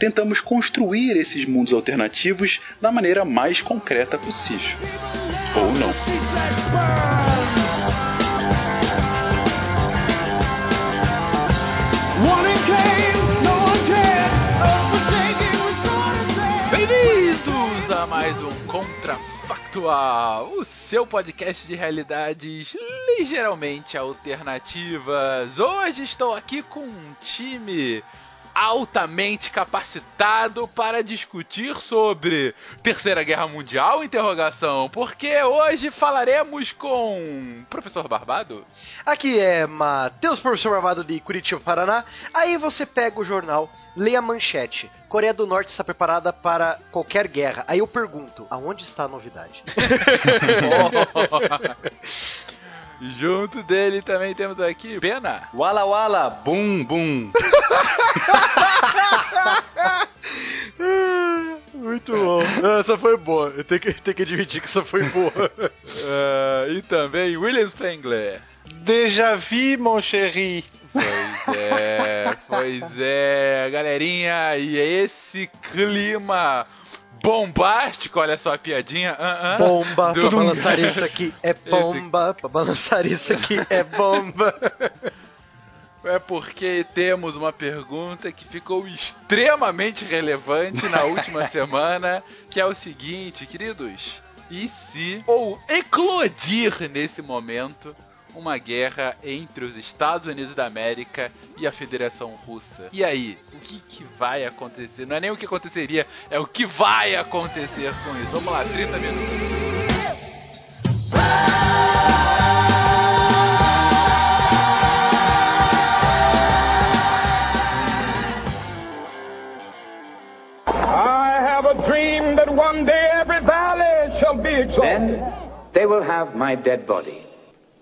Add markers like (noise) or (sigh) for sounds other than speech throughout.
tentamos construir esses mundos alternativos da maneira mais concreta possível. Ou não. Bem-vindos a mais um Contrafactual, o seu podcast de realidades ligeiramente alternativas. Hoje estou aqui com um time altamente capacitado para discutir sobre Terceira Guerra Mundial, interrogação, porque hoje falaremos com professor Barbado. Aqui é Matheus, professor Barbado de Curitiba, Paraná. Aí você pega o jornal, lê a manchete. Coreia do Norte está preparada para qualquer guerra. Aí eu pergunto, aonde está a novidade? (laughs) (laughs) (laughs) Junto dele também temos aqui Pena. Wala Wala, bum bum. (laughs) Muito bom. Essa foi boa. Eu tenho que, tenho que admitir que essa foi boa. Uh, (laughs) e também William Spengler. Déjà vu, mon chéri. Pois é, pois é, galerinha, e é esse clima bombástico, olha só a piadinha. Uh -uh, bomba, do... pra (laughs) balançar isso aqui é bomba, esse... pra balançar isso aqui é bomba. É porque temos uma pergunta que ficou extremamente relevante na última (laughs) semana, que é o seguinte, queridos: e se ou eclodir nesse momento uma guerra entre os Estados Unidos da América e a Federação Russa. E aí, o que, que vai acontecer? Não é nem o que aconteceria, é o que vai acontecer com isso. Vamos lá, 30 minutos. Then they will have my dead body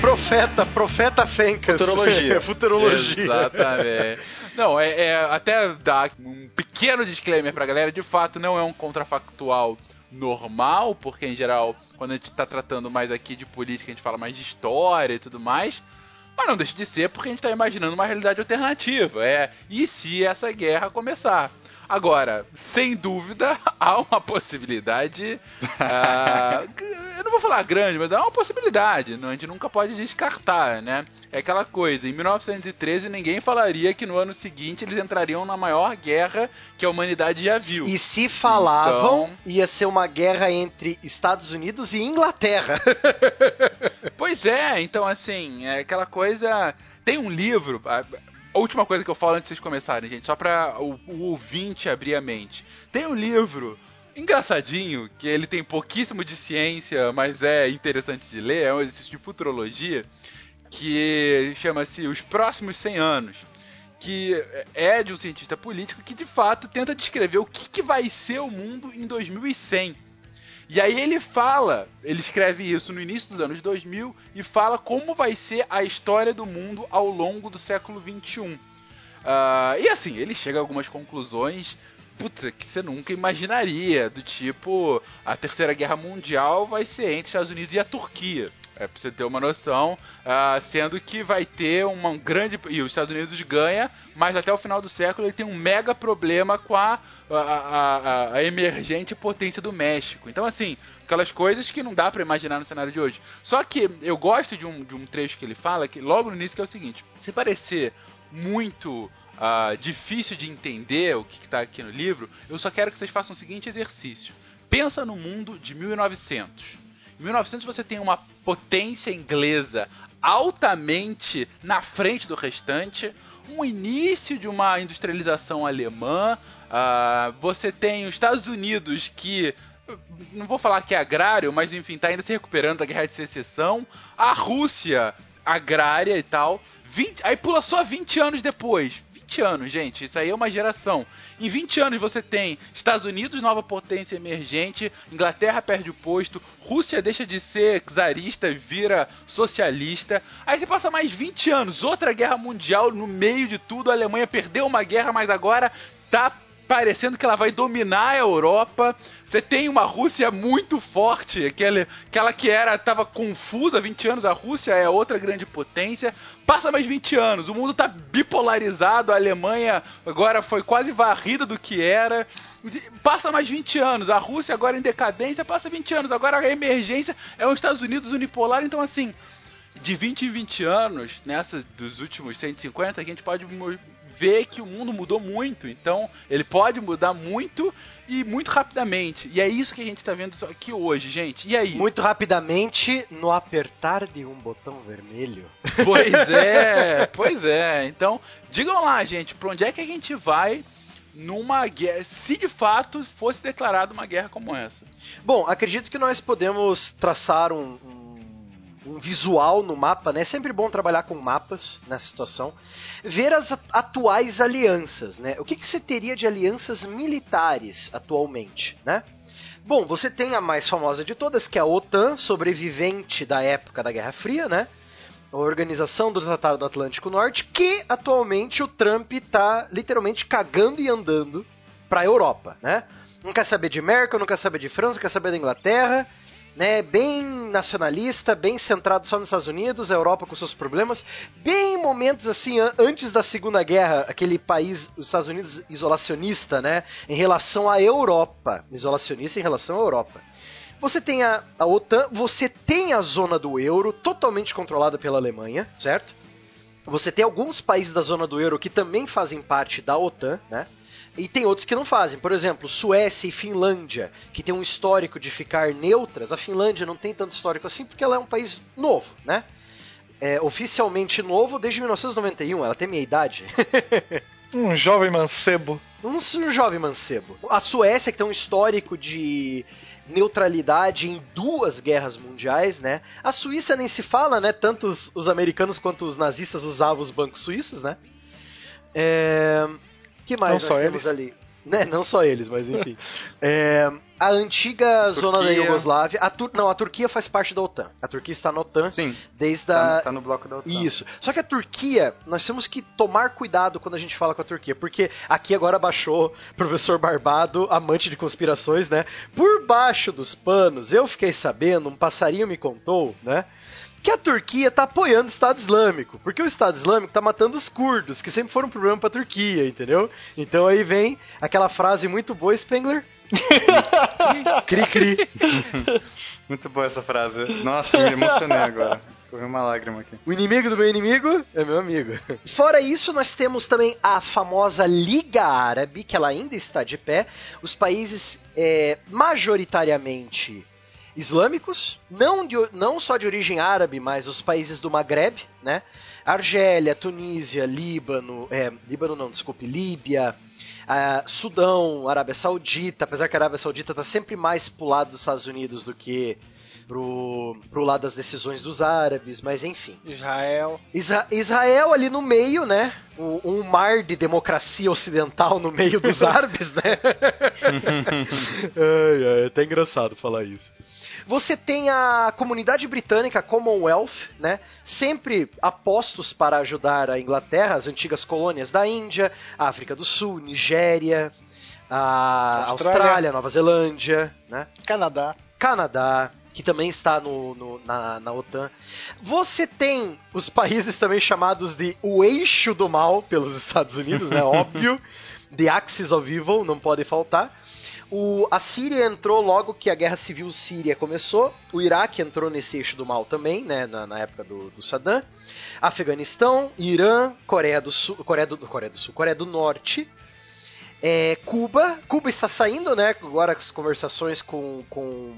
Profeta, profeta Fencas. Futurologia. (laughs) Futurologia. Exatamente. Não, é, é, até dar um pequeno disclaimer pra galera, de fato não é um contrafactual normal, porque em geral, quando a gente tá tratando mais aqui de política, a gente fala mais de história e tudo mais. Mas não deixa de ser porque a gente tá imaginando uma realidade alternativa. É, e se essa guerra começar? Agora, sem dúvida, (laughs) há uma possibilidade. uh, (laughs) eu não vou falar grande, mas há uma possibilidade. A gente nunca pode descartar, né? É aquela coisa, em 1913 ninguém falaria que no ano seguinte eles entrariam na maior guerra que a humanidade já viu. E se falavam, então... ia ser uma guerra entre Estados Unidos e Inglaterra. (laughs) pois é, então assim, é aquela coisa. Tem um livro, a última coisa que eu falo antes de vocês começarem, gente, só pra o, o ouvinte abrir a mente. Tem um livro engraçadinho, que ele tem pouquíssimo de ciência, mas é interessante de ler, é um exercício de futurologia, que chama-se Os Próximos 100 Anos, que é de um cientista político que de fato tenta descrever o que, que vai ser o mundo em 2100. E aí ele fala, ele escreve isso no início dos anos 2000 e fala como vai ser a história do mundo ao longo do século 21. Uh, e assim, ele chega a algumas conclusões putz, que você nunca imaginaria, do tipo, a Terceira Guerra Mundial vai ser entre Estados Unidos e a Turquia. É pra você ter uma noção, ah, sendo que vai ter uma grande. E os Estados Unidos ganha, mas até o final do século ele tem um mega problema com a, a, a, a emergente potência do México. Então, assim, aquelas coisas que não dá para imaginar no cenário de hoje. Só que eu gosto de um, de um trecho que ele fala, que logo no início, que é o seguinte: se parecer muito uh, difícil de entender o que está aqui no livro, eu só quero que vocês façam o seguinte exercício. Pensa no mundo de 1900. Em 1900 você tem uma potência inglesa altamente na frente do restante, um início de uma industrialização alemã, uh, você tem os Estados Unidos que não vou falar que é agrário, mas enfim, está ainda se recuperando da guerra de secessão, a Rússia agrária e tal. 20, aí pula só 20 anos depois. 20 anos, gente. Isso aí é uma geração. Em 20 anos você tem Estados Unidos, nova potência emergente, Inglaterra perde o posto, Rússia deixa de ser czarista e vira socialista. Aí você passa mais 20 anos, outra guerra mundial no meio de tudo, a Alemanha perdeu uma guerra, mas agora tá parecendo que ela vai dominar a Europa. Você tem uma Rússia muito forte, aquela, aquela que era estava confusa há 20 anos, a Rússia é outra grande potência. Passa mais 20 anos, o mundo está bipolarizado, a Alemanha agora foi quase varrida do que era. Passa mais 20 anos, a Rússia agora em decadência, passa 20 anos, agora a emergência é os Estados Unidos unipolar, então assim, de 20 em 20 anos, nessa dos últimos 150, a gente pode vê que o mundo mudou muito. Então, ele pode mudar muito e muito rapidamente. E é isso que a gente está vendo aqui hoje, gente. E aí? Muito rapidamente no apertar de um botão vermelho. Pois é, (laughs) pois é. Então, digam lá, gente, para onde é que a gente vai numa guerra, se de fato fosse declarada uma guerra como essa? Bom, acredito que nós podemos traçar um, um um visual no mapa, né? É sempre bom trabalhar com mapas nessa situação. Ver as atuais alianças, né? O que, que você teria de alianças militares atualmente, né? Bom, você tem a mais famosa de todas, que é a OTAN, sobrevivente da época da Guerra Fria, né? A Organização do Tratado do Atlântico Norte, que atualmente o Trump está literalmente cagando e andando para a Europa, né? Não quer saber de Merkel, não quer saber de França, não quer saber da Inglaterra, né, bem nacionalista, bem centrado só nos Estados Unidos, a Europa com seus problemas, bem em momentos assim antes da Segunda Guerra, aquele país, os Estados Unidos isolacionista, né, em relação à Europa, isolacionista em relação à Europa. Você tem a, a OTAN, você tem a zona do euro totalmente controlada pela Alemanha, certo? Você tem alguns países da zona do euro que também fazem parte da OTAN, né? E tem outros que não fazem. Por exemplo, Suécia e Finlândia, que tem um histórico de ficar neutras. A Finlândia não tem tanto histórico assim porque ela é um país novo, né? É, oficialmente novo desde 1991, ela tem minha idade. (laughs) um jovem mancebo. Um, um jovem mancebo. A Suécia, que tem um histórico de neutralidade em duas guerras mundiais, né? A Suíça nem se fala, né? Tanto os, os americanos quanto os nazistas usavam os bancos suíços, né? É que mais não nós temos eles. ali? Né, não só eles, mas enfim. (laughs) É, a antiga zona da Iugoslávia. A Tur não, a Turquia faz parte da OTAN. A Turquia está na OTAN Sim. desde Tá, a. tá no bloco da OTAN. Isso. Só que a Turquia, nós temos que tomar cuidado quando a gente fala com a Turquia, porque aqui agora baixou professor Barbado, amante de conspirações, né? Por baixo dos panos, eu fiquei sabendo, um passarinho me contou, né? Que a Turquia tá apoiando o Estado Islâmico, porque o Estado Islâmico tá matando os curdos, que sempre foram um problema pra Turquia, entendeu? Então aí vem aquela frase muito boa, Spengler. cri cri. (laughs) Muito boa essa frase. Nossa, me emocionei agora. Escorreu uma lágrima aqui. O inimigo do meu inimigo é meu amigo. Fora isso, nós temos também a famosa Liga Árabe, que ela ainda está de pé. Os países é, majoritariamente islâmicos, não, de, não só de origem árabe, mas os países do Maghreb, né? Argélia, Tunísia, Líbano, é, Líbano não, desculpe, Líbia, ah, Sudão, Arábia Saudita, apesar que a Arábia Saudita está sempre mais pro lado dos Estados Unidos do que pro, pro lado das decisões dos árabes, mas enfim. Israel. Isra- Israel ali no meio, né? Um, um mar de democracia ocidental no meio dos (laughs) árabes, né? (laughs) (laughs) ai, ai, é até engraçado falar isso. Você tem a comunidade britânica Commonwealth, né? Sempre apostos para ajudar a Inglaterra, as antigas colônias da Índia, África do Sul, Nigéria. a Austrália. Austrália, Nova Zelândia, né? Canadá. Canadá, que também está no, no- na, na OTAN. Você tem os países também chamados de o eixo do mal pelos Estados Unidos, né? (laughs) Óbvio. The Axis of Evil, não pode faltar. O, a Síria entrou logo que a Guerra Civil Síria começou. O Iraque entrou nesse eixo do mal também, né? Na, na época do, do Saddam. Afeganistão, Irã, Coreia do Sul, Coreia do, Coreia do Sul, Coreia do Norte. É, Cuba, Cuba está saindo, né? Agora as conversações com, com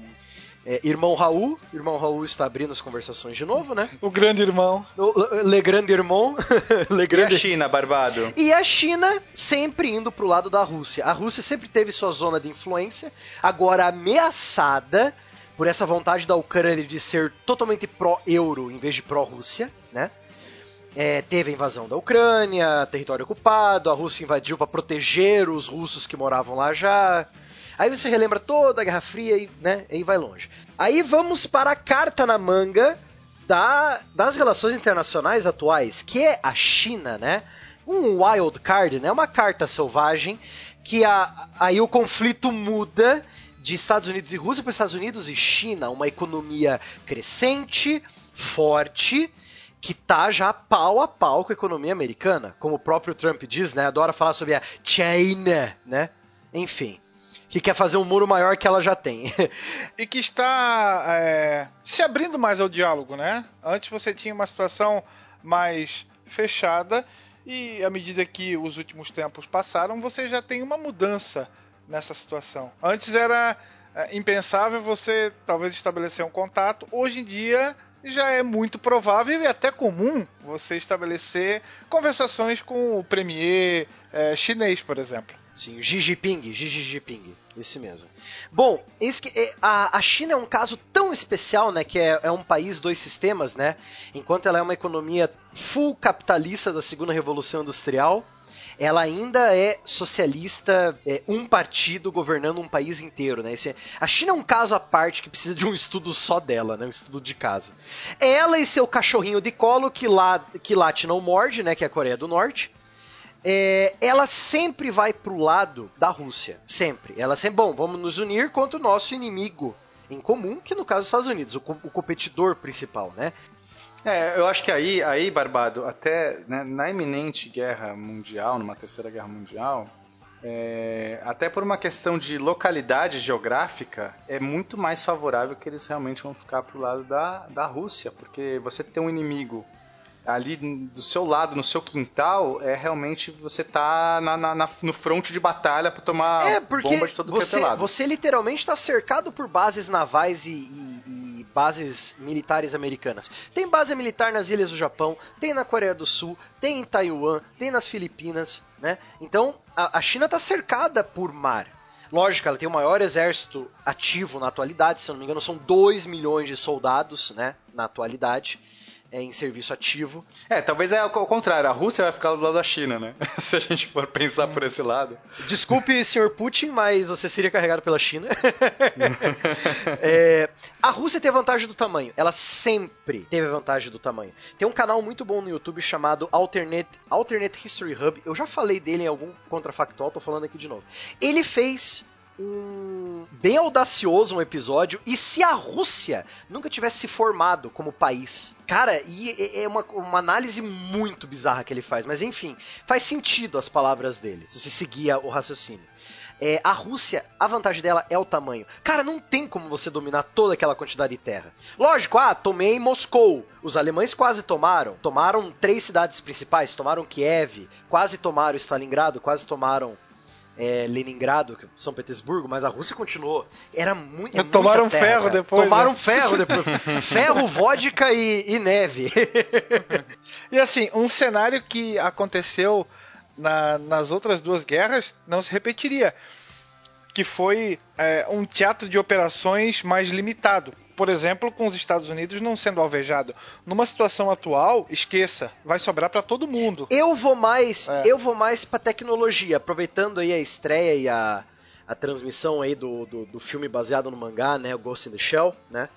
é, irmão Raul. Irmão Raul está abrindo as conversações de novo, né? O grande irmão. O Le Grande Irmão. (laughs) Le E a Grande... China, Barbado? E a China sempre indo pro lado da Rússia. A Rússia sempre teve sua zona de influência, agora ameaçada por essa vontade da Ucrânia de ser totalmente pró-euro em vez de pró-Rússia, né? É, teve a invasão da Ucrânia, território ocupado, a Rússia invadiu para proteger os russos que moravam lá já. Aí você relembra toda a Guerra Fria e, né, e vai longe. Aí vamos para a carta na manga da- das relações internacionais atuais, que é a China, né? Um wild card, né? Uma carta selvagem que a- aí o conflito muda de Estados Unidos e Rússia para Estados Unidos e China, uma economia crescente, forte, que tá já pau a pau com a economia americana, como o próprio Trump diz, né? Adora falar sobre a China, né? Enfim, que quer fazer um muro maior que ela já tem. (laughs) E que está é, se abrindo mais ao diálogo, né? Antes você tinha uma situação mais fechada e à medida que os últimos tempos passaram, você já tem uma mudança nessa situação. Antes era é, impensável você talvez estabelecer um contato. Hoje em dia já é muito provável e até comum você estabelecer conversações com o premier é, chinês, por exemplo. Sim, o Xi Jinping, Xi Jinping, esse mesmo. Bom, esse que- é, a, a China é um caso tão especial, né, que é, é um país dois sistemas, né? Enquanto ela é uma economia full capitalista da segunda revolução industrial, ela ainda é socialista, é um partido governando um país inteiro, né? É- a China é um caso à parte que precisa de um estudo só dela, né? Um estudo de caso. Ela e seu cachorrinho de colo que, lá, que late não morde, né? Que é a Coreia do Norte é, ela sempre vai pro lado da Rússia. Sempre. Ela sempre, bom, vamos nos unir contra o nosso inimigo em comum, que no caso é os Estados Unidos, o, o competidor principal, né? É, eu acho que aí, aí Barbado, até né, na iminente guerra mundial, numa terceira guerra mundial, é, até por uma questão de localidade geográfica, é muito mais favorável que eles realmente vão ficar pro lado da, da Rússia, porque você ter um inimigo ali do seu lado, no seu quintal, é realmente você tá na, na- na- no fronte de batalha pra tomar é, bomba de todo é você, lado. você literalmente está cercado por bases navais e- e bases militares americanas. Tem base militar nas ilhas do Japão, tem na Coreia do Sul, tem em Taiwan, tem nas Filipinas, né? Então, a, a China está cercada por mar. Lógico, ela tem o maior exército ativo na atualidade, se eu não me engano, são 2 milhões de soldados, né, na atualidade, é, em serviço ativo. É, talvez é ao contrário, a Rússia vai ficar do lado da China, né? (laughs) Se a gente for pensar por esse lado. Desculpe, (laughs) senhor Putin, mas você seria carregado pela China. (laughs) É, a Rússia tem a vantagem do tamanho. Ela sempre teve a vantagem do tamanho. Tem um canal muito bom no YouTube chamado Alternate, Alternate History Hub. Eu já falei dele em algum contrafactual, tô falando aqui de novo. Ele fez um bem audacioso um episódio e se a Rússia nunca tivesse se formado como país. Cara, e é- é uma, uma análise muito bizarra que ele faz, mas enfim, faz sentido as palavras dele, se você seguir o raciocínio. É, a Rússia, a vantagem dela é o tamanho. Cara, não tem como você dominar toda aquela quantidade de terra. Lógico, ah, tomei Moscou. Os alemães quase tomaram. Tomaram três cidades principais. Tomaram Kiev, quase tomaram Stalingrado, quase tomaram é, Leningrado, que- São Petersburgo, mas a Rússia continuou. Era muito. é Tomaram terra, ferro cara. depois, Tomaram né? ferro depois. (laughs) ferro, vodka e, e neve. E assim, um cenário que aconteceu na- nas outras duas guerras não se repetiria. Que foi é, um teatro de operações mais limitado. Por exemplo, com os Estados Unidos não sendo alvejado. Numa situação atual, esqueça, vai sobrar para todo mundo. Eu vou mais, É. eu vou mais pra tecnologia, aproveitando aí a estreia e a, a transmissão aí do, do, do filme baseado no mangá, né, o Ghost in the Shell, né?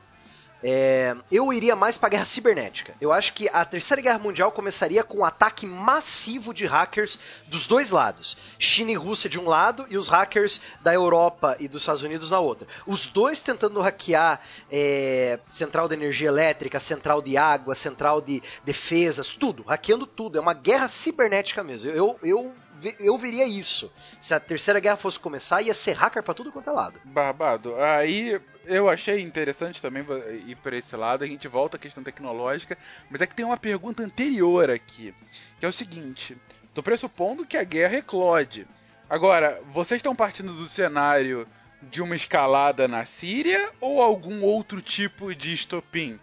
É, eu iria mais pra guerra cibernética. Eu acho que a Terceira Guerra Mundial começaria com um ataque massivo de hackers dos dois lados. China e Rússia de um lado e os hackers da Europa e dos Estados Unidos na outra. Os dois tentando hackear é, central de energia elétrica, central de água, central de defesas, tudo, hackeando tudo. É uma guerra cibernética mesmo. Eu, eu eu veria isso. Se a terceira guerra fosse começar, ia ser hacker pra tudo quanto é lado. Barbado. Aí eu achei interessante também ir para esse lado. A gente volta à questão tecnológica, mas é que tem uma pergunta anterior aqui, que é o seguinte: tô pressupondo que a guerra eclode. Agora, vocês estão partindo do cenário de uma escalada na Síria ou algum outro tipo de estopim?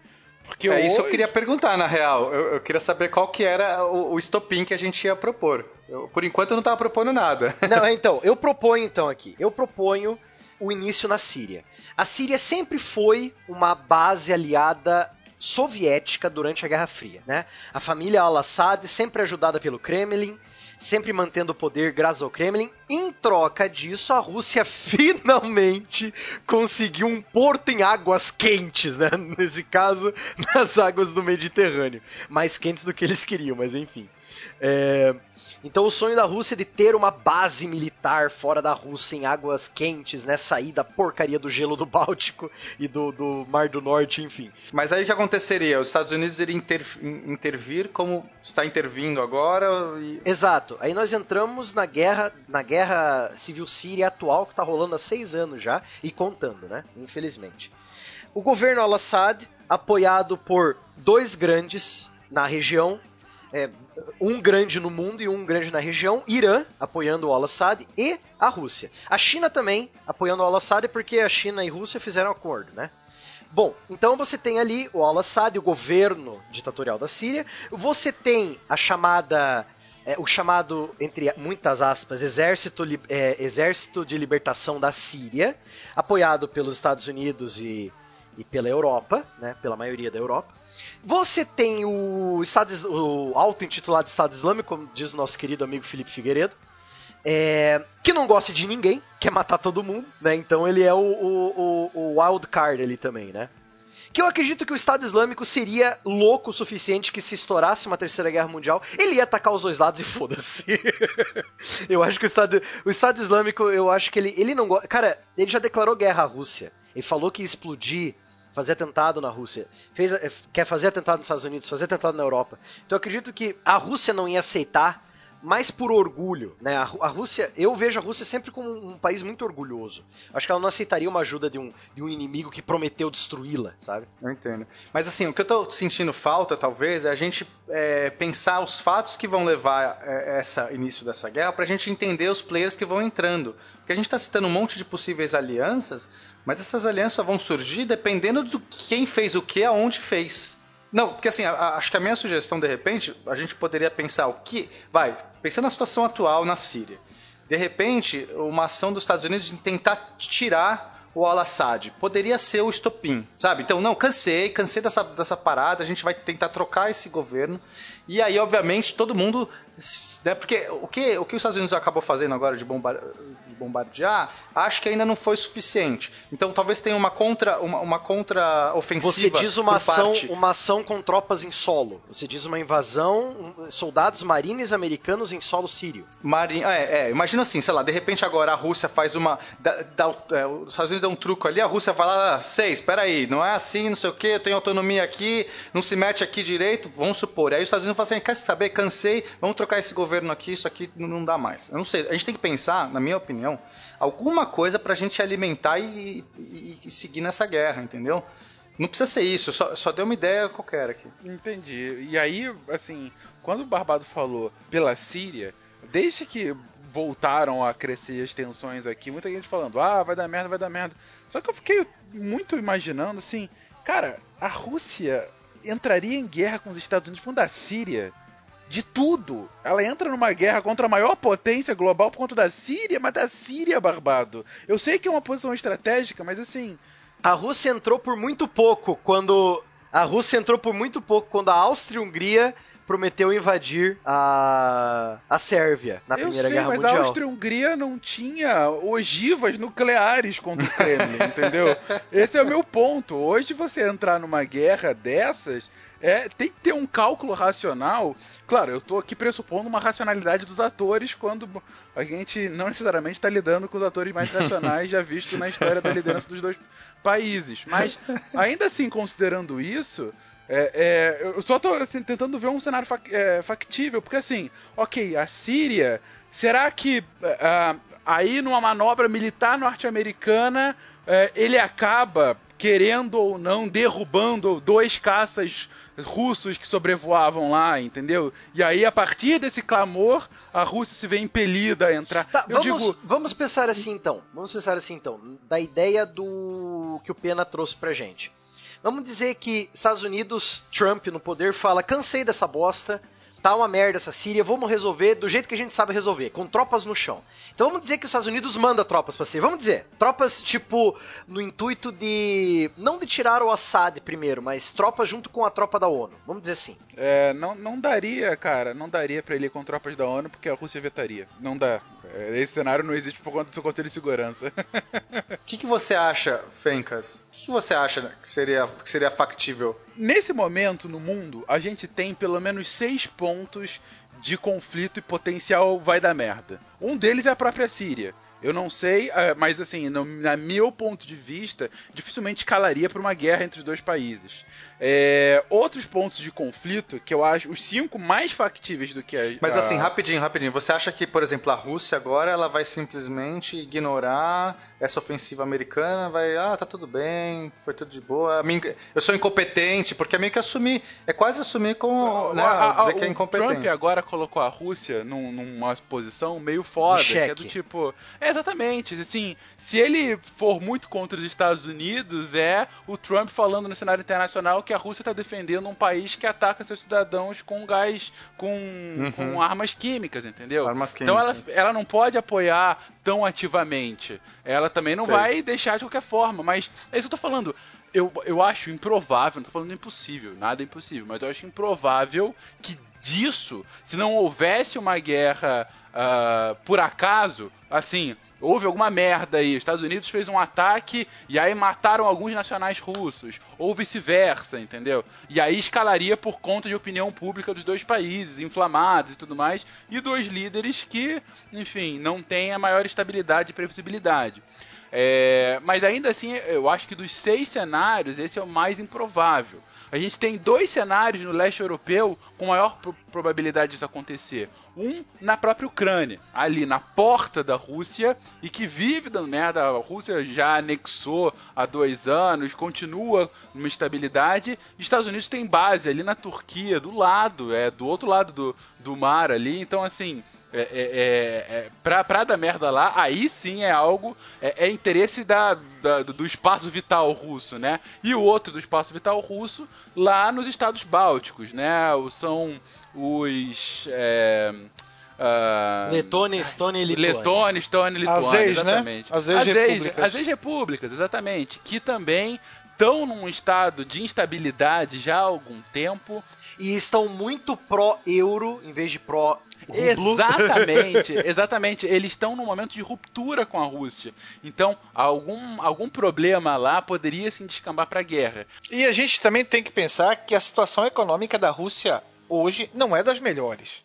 Porque é hoje... isso eu queria perguntar, na real. Eu, eu, queria saber qual que era o, o estopim que a gente ia propor. Eu, por enquanto eu não estava propondo nada. Não, (laughs) então, eu proponho então aqui. Eu proponho o início na Síria. A Síria sempre foi uma base aliada soviética durante a Guerra Fria, né? A família al-Assad sempre ajudada pelo Kremlin, sempre mantendo o poder graças ao Kremlin. Em troca disso, a Rússia (laughs) finalmente conseguiu um porto em águas quentes, né? (laughs) Nesse caso, nas águas do Mediterrâneo. Mais quentes do que eles queriam, mas enfim. É... Então o sonho da Rússia é de ter uma base militar fora da Rússia em águas quentes, né? Sair da porcaria do gelo do Báltico e do, do Mar do Norte, enfim. Mas aí o que aconteceria? Os Estados Unidos iriam inter, intervir como está intervindo agora? E... Exato. Aí nós entramos na guerra, na guerra civil síria atual que está rolando há seis anos já e contando, né? Infelizmente. O governo al-Assad, apoiado por dois grandes na região, é, um grande no mundo e um grande na região, Irã apoiando o al-Assad e a Rússia. A China também apoiando o al-Assad porque a China e a Rússia fizeram acordo, né? Bom, então você tem ali o al-Assad, o governo ditatorial da Síria, você tem a chamada é, o chamado, entre muitas aspas, exército, é, exército de Libertação da Síria, apoiado pelos Estados Unidos e, e pela Europa, né, pela maioria da Europa. Você tem o, Estado, o auto-intitulado Estado Islâmico, como diz o nosso querido amigo Felipe Figueiredo, é, que não gosta de ninguém, quer matar todo mundo, né? Então ele é o, o, o, wild card ali também, né? Que eu acredito que o Estado Islâmico seria louco o suficiente que se estourasse uma terceira guerra mundial, ele ia atacar os dois lados e foda-se. (laughs) eu acho que o Estado, o Estado Islâmico, eu acho que ele, ele não gosta. Cara, ele já declarou guerra à Rússia. Ele falou que ia explodir fazer atentado na Rússia, fez, eh, quer fazer atentado nos Estados Unidos, fazer atentado na Europa. Então eu acredito que a Rússia não ia aceitar mais por orgulho, né? A, a, Rússia, eu vejo a Rússia sempre como um, país muito orgulhoso. Acho que ela não aceitaria uma ajuda de um, de um inimigo que prometeu destruí-la, sabe? Eu entendo. Mas assim, o que eu tô sentindo falta, talvez, é a gente é, pensar os fatos que vão levar é, essa início dessa guerra pra gente entender os players que vão entrando. Porque a gente tá citando um monte de possíveis alianças, mas essas alianças vão surgir dependendo do quem fez o que, aonde fez. Não, porque assim, a, a, acho que a minha sugestão, de repente, a gente poderia pensar o que. Vai, pensando na situação atual na Síria. De repente, uma ação dos Estados Unidos de tentar tirar o Al-Assad. Poderia ser o estopim, sabe? Então, não, cansei, cansei dessa, dessa parada, a gente vai tentar trocar esse governo. E aí, obviamente, todo mundo. Né, porque o que, o que os Estados Unidos acabou fazendo agora de, bombar, de bombardear, acho que ainda não foi suficiente. Então, talvez tenha uma contra uma, uma contra ofensiva. Você diz uma ação, parte... uma ação com tropas em solo. Você diz uma invasão, soldados marines americanos em solo sírio. Marin, é, é, imagina assim, sei lá, de repente agora a Rússia faz uma. É, os Estados Unidos dão um truco ali, a Rússia vai lá, seis, peraí, não é assim, não sei o que, eu tenho autonomia aqui, não se mete aqui direito, vamos supor. Aí os Estados Unidos falam assim, quer saber, cansei, vamos trocar esse governo aqui, isso aqui não dá mais. Eu não sei, a gente tem que pensar, na minha opinião, alguma coisa pra gente alimentar e, e, e seguir nessa guerra, entendeu? Não precisa ser isso, só, só deu uma ideia qualquer aqui. Entendi. E aí, assim, quando o Barbado falou pela Síria, desde que voltaram a crescer as tensões aqui, muita gente falando, ah, vai dar merda, vai dar merda. Só que eu fiquei muito imaginando assim, cara, a Rússia entraria em guerra com os Estados Unidos por conta da Síria. De tudo. Ela entra numa guerra contra a maior potência global por conta da Síria, mas da Síria, barbado. Eu sei que é uma posição estratégica, mas assim. A Rússia entrou por muito pouco quando. A Rússia entrou por muito pouco quando a Áustria e a Hungria prometeu invadir a, a Sérvia na Eu Primeira sei, Guerra mas a. Áustria-Hungria não tinha ogivas nucleares contra o Kremlin, (laughs) entendeu? Esse é o meu ponto. Hoje você entrar numa guerra dessas, é, tem que ter um cálculo racional. Claro, eu tô aqui pressupondo uma racionalidade dos atores quando a gente não necessariamente está lidando com os atores mais racionais já visto na história da liderança dos dois países. Mas, ainda assim, considerando isso, é, é, eu só tô assim, tentando ver um cenário fac- é, factível, porque assim, ok, a Síria, será que ah, aí numa manobra militar norte-americana é, ele acaba querendo ou não derrubando dois caças russos que sobrevoavam lá, entendeu? E aí a partir desse clamor a Rússia se vê impelida a entrar. Tá, vamos, digo, vamos pensar assim então. Vamos pensar assim então, da ideia do que o Pena trouxe pra gente. Vamos dizer que Estados Unidos, Trump no poder, fala: cansei dessa bosta, tá uma merda essa Síria, vamos resolver do jeito que a gente sabe resolver, com tropas no chão. Então vamos dizer que os Estados Unidos manda tropas pra Síria. Vamos dizer, tropas tipo no intuito de não de tirar o Assad primeiro, mas tropas junto com a tropa da ONU. Vamos dizer assim. É, não, não daria, cara, não daria pra ele ir com tropas da ONU porque a Rússia vetaria. Não dá. É, Esse cenário não existe por conta do seu Conselho de Segurança. O (laughs) que, que você acha, Fencas? O que, que você acha que seria, que seria factível? Nesse momento no mundo, a gente tem pelo menos seis pontos de conflito e potencial vai dar merda. Um deles é a própria Síria. Eu não sei, eh, mas assim, no na meu ponto de vista, dificilmente escalaria para uma guerra entre os dois países. É, outros pontos de conflito que eu acho os cinco mais factíveis do que a. Mas a- assim, rapidinho, rapidinho. Você acha que, por exemplo, a Rússia agora ela vai simplesmente ignorar essa ofensiva americana? Vai, ah, tá tudo bem, foi tudo de boa. Eu sou incompetente, porque é meio que assumir, é quase assumir como, né, A- a- dizer que é o incompetente. Trump agora colocou a Rússia num- numa posição meio foda, que é do tipo, é exatamente, assim, se ele for muito contra os Estados Unidos, é o Trump falando no cenário internacional que a Rússia está defendendo um país que ataca seus cidadãos com gás, com, com armas químicas, entendeu? Uhum. Armas então ela, químicas. ela não pode apoiar tão ativamente. Ela também não Sei. vai deixar de qualquer forma, mas é isso que eu tô falando. Eu, eu acho improvável, não tô falando impossível, nada é impossível, mas eu acho improvável que disso, se não houvesse uma guerra ah, por acaso, assim, houve alguma merda aí, os Estados Unidos fez um ataque e aí mataram alguns nacionais russos, ou vice-versa, entendeu? E aí escalaria por conta de opinião pública dos dois países, inflamados e tudo mais, e dois líderes que, enfim, não têm a maior estabilidade e previsibilidade. É, mas ainda assim, eu acho que dos seis cenários, esse é o mais improvável. A gente tem dois cenários no leste europeu com maior pro- probabilidade disso acontecer. Um na própria Ucrânia, ali na porta da Rússia, e que vive dando merda. A Rússia já anexou há dois anos, continua numa estabilidade. Estados Unidos tem base ali na Turquia, do lado, é do outro lado do, do mar ali. Então, assim, é, é, é, é, pra, pra dar merda lá, aí sim é algo, é, é interesse da, da- do espaço vital russo, né? E o outro do espaço vital russo lá nos estados bálticos, né? São os. É, ah, Letônia, Estônia e Lituânia. Letônia, Estônia e Lituânia, As ex, né? exatamente. As ex-repúblicas. As ex-repúblicas, exatamente. Que também estão num estado de instabilidade já há algum tempo. E estão muito pró-euro em vez de pró rublo. Exatamente, (laughs) exatamente. Eles estão num momento de ruptura com a Rússia. Então, algum, algum problema lá poderia se descambar para guerra. E a gente também tem que pensar que a situação econômica da Rússia hoje não é das melhores.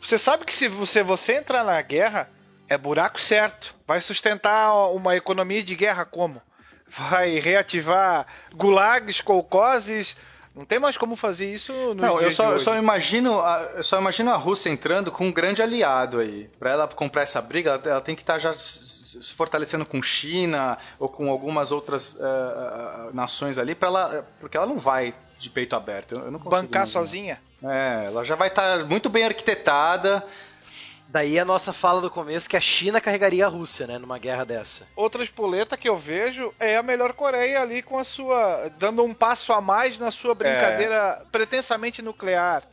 Você sabe que se você, você entrar na guerra, é buraco certo. Vai sustentar uma economia de guerra como? Vai reativar gulags, kolkhozes. Não tem mais como fazer isso no Não, eu só, eu só imagino, a, eu só imagino a Rússia entrando com um grande aliado aí. Pra ela comprar essa briga, ela, ela tem que estar já se fortalecendo com China ou com algumas outras eh, nações ali, para ela, porque ela não vai de peito aberto. Eu, eu não consigo Bancar imaginar. sozinha. É, ela já vai estar muito bem arquitetada. Daí a nossa fala do começo que a China carregaria a Rússia, né, numa guerra dessa. Outra espoleta que eu vejo é a melhor Coreia ali com a sua. dando um passo a mais na sua brincadeira pretensamente nuclear.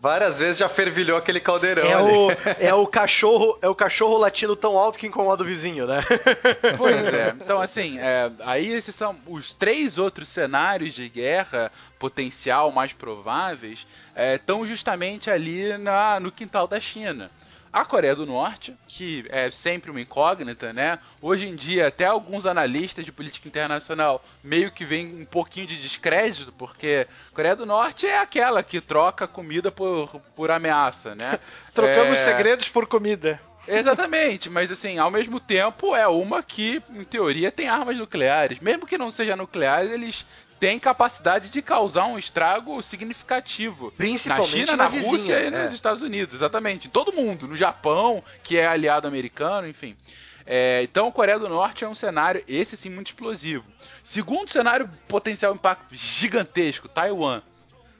Várias vezes já fervilhou aquele caldeirão É ali. o, é o cachorro, é o cachorro latindo tão alto que incomoda o vizinho, né? (laughs) Pois é. (laughs) Então, assim, é, aí esses são os três outros cenários de guerra potencial mais prováveis estão justamente ali na, no quintal da China. A Coreia do Norte, que é sempre uma incógnita, né? Hoje em dia, até alguns analistas de política internacional meio que veem um pouquinho de descrédito, porque a Coreia do Norte é aquela que troca comida por, por ameaça, né? (laughs) Trocamos É, segredos por comida. (laughs) Exatamente, mas assim, ao mesmo tempo é uma que, em teoria, tem armas nucleares. Mesmo que não seja nucleares, eles têm capacidade de causar um estrago significativo. Principalmente na China, na na, vizinha, Rússia e é. nos Estados Unidos, exatamente. Em todo mundo, no Japão, que é aliado americano, enfim. É, então, Coreia do Norte é um cenário, esse sim, muito explosivo. Segundo cenário, potencial impacto gigantesco, Taiwan.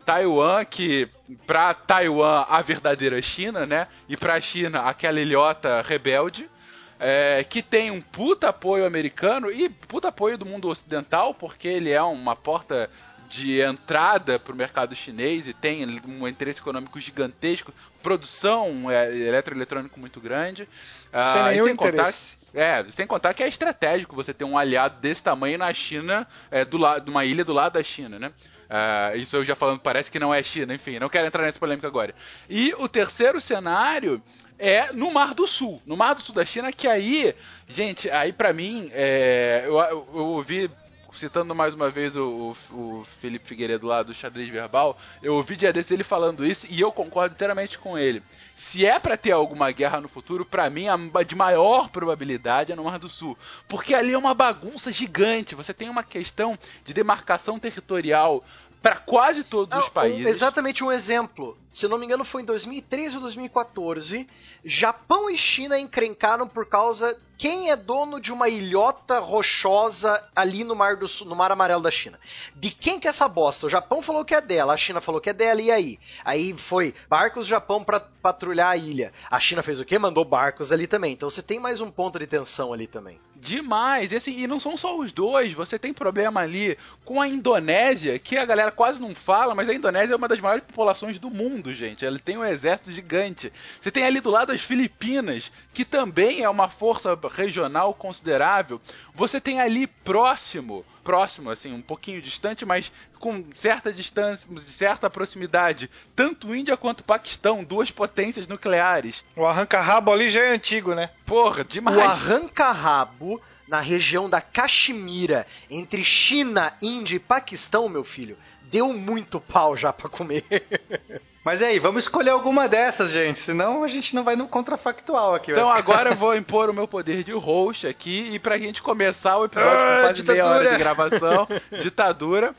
Taiwan, que pra Taiwan a verdadeira China, né? E pra China aquela ilhota rebelde, é, que tem um puta apoio americano e puta apoio do mundo ocidental, porque ele é uma porta de entrada para o mercado chinês e tem um interesse econômico gigantesco, produção é, eletroeletrônico muito grande. Ah, Sem e nenhum contar interesse. é, sem contar que é estratégico você ter um aliado desse tamanho na China, é, do lado, de uma ilha do lado da China, né? Ah, isso eu já falando, parece que não é China, enfim, não quero entrar nessa polêmica agora. E o terceiro cenário é no Mar do Sul, no Mar do Sul da China, que aí, gente, aí pra mim, é, eu, eu, eu ouvi citando mais uma vez o, o, Felipe Figueiredo lá do Xadrez Verbal, eu ouvi dia desse ele falando isso e eu concordo inteiramente com ele. Se é pra ter alguma guerra no futuro, pra mim a de maior probabilidade é no Mar do Sul, porque ali é uma bagunça gigante. Você tem uma questão de demarcação territorial para quase todos Ah, os um- países. exatamente um exemplo. Se não me engano, foi em 2013 ou 2014. Japão e China encrencaram por causa quem é dono de uma ilhota rochosa ali no Mar do no Mar Amarelo da China. De quem que é essa bosta? O Japão falou que é dela, a China falou que é dela, e aí? Aí foi barcos do Japão pra patrulhar a ilha. A China fez o quê? Mandou barcos ali também. Então você tem mais um ponto de tensão ali também. Demais, e, assim, e não são só os dois, você tem problema ali com a Indonésia, que a galera quase não fala, mas a Indonésia é uma das maiores populações do mundo, gente. Ela tem um exército gigante. Você tem ali do lado as Filipinas, que também é uma força regional considerável. Você tem ali próximo, próximo, assim, um pouquinho distante, mas com certa distância, certa proximidade, tanto Índia quanto Paquistão, duas potências nucleares. O arranca-rabo ali já é antigo, né? Porra, demais. O arranca-rabo na região da Caxemira, entre China, Índia e Paquistão, meu filho, deu muito pau já pra comer. (laughs) Mas e aí, vamos escolher alguma dessas, gente, senão a gente não vai no contrafactual aqui. Então vai. agora eu vou (laughs) impor o meu poder de host aqui e pra gente começar o episódio Ah, com quase meia ditadura. hora de gravação, (laughs) ditadura.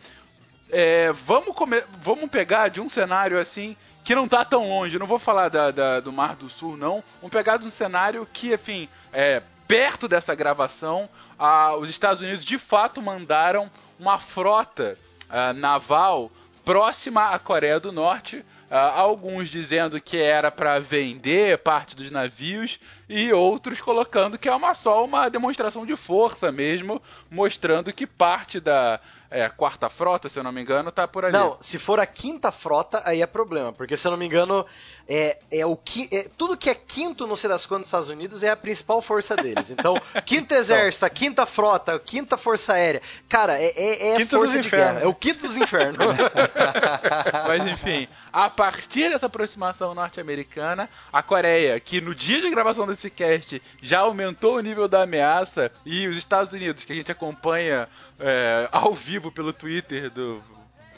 é, vamos, come- vamos pegar de um cenário assim que não tá tão longe. Não vou falar da- da- do Mar do Sul, não. Vamos pegar de um cenário que, enfim, é, perto dessa gravação, ah, os Estados Unidos de fato mandaram uma frota ah, naval próxima à Coreia do Norte. ah, alguns dizendo que era para vender parte dos navios e outros colocando que é uma só uma demonstração de força mesmo, mostrando que parte da é, quarta frota, se eu não me engano, tá por ali. Não, se for a quinta frota, aí é problema, porque se eu não me engano, é, é o que é, tudo que é quinto, não sei das quantas, nos Estados Unidos é a principal força deles. Então, (laughs) quinto exército, a quinta frota, a quinta força aérea, cara, é, é, é Quinto força dos de infernos. guerra, é o quinto dos infernos. (laughs) Mas enfim, a partir dessa aproximação norte-americana, a Coreia, que no dia de gravação desse cast já aumentou o nível da ameaça, e os Estados Unidos, que a gente acompanha é, ao vivo pelo Twitter do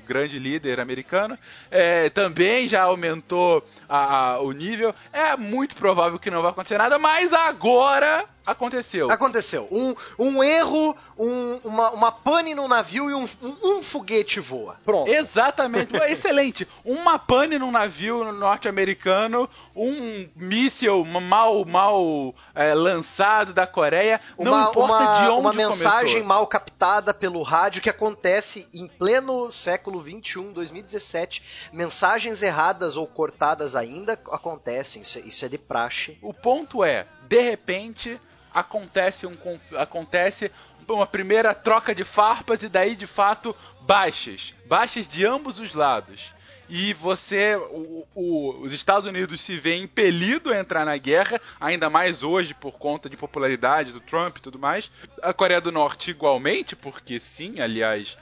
grande líder americano, é, também já aumentou a- a- o nível. É muito provável que não vai acontecer nada, mas agora aconteceu. Aconteceu. Um, um erro, um- uma, uma pane no navio e um, um- um foguete voa. Pronto. Exatamente, excelente. Uma pane num navio norte-americano, um míssil mal, mal é, lançado da Coreia, não uma, importa uma- de onde uma mensagem começou. mal captada pelo rádio que acontece em pleno século 21, 2017. Mensagens erradas ou cortadas ainda acontecem. Isso, é- isso é de praxe. O ponto é, de repente acontece um acontece uma primeira troca de farpas e daí de fato baixas, baixas de ambos os lados. e você, o- o- os Estados Unidos se vê impelido a entrar na guerra, ainda mais hoje por conta de popularidade do Trump e tudo mais. A Coreia do Norte igualmente, porque sim, aliás,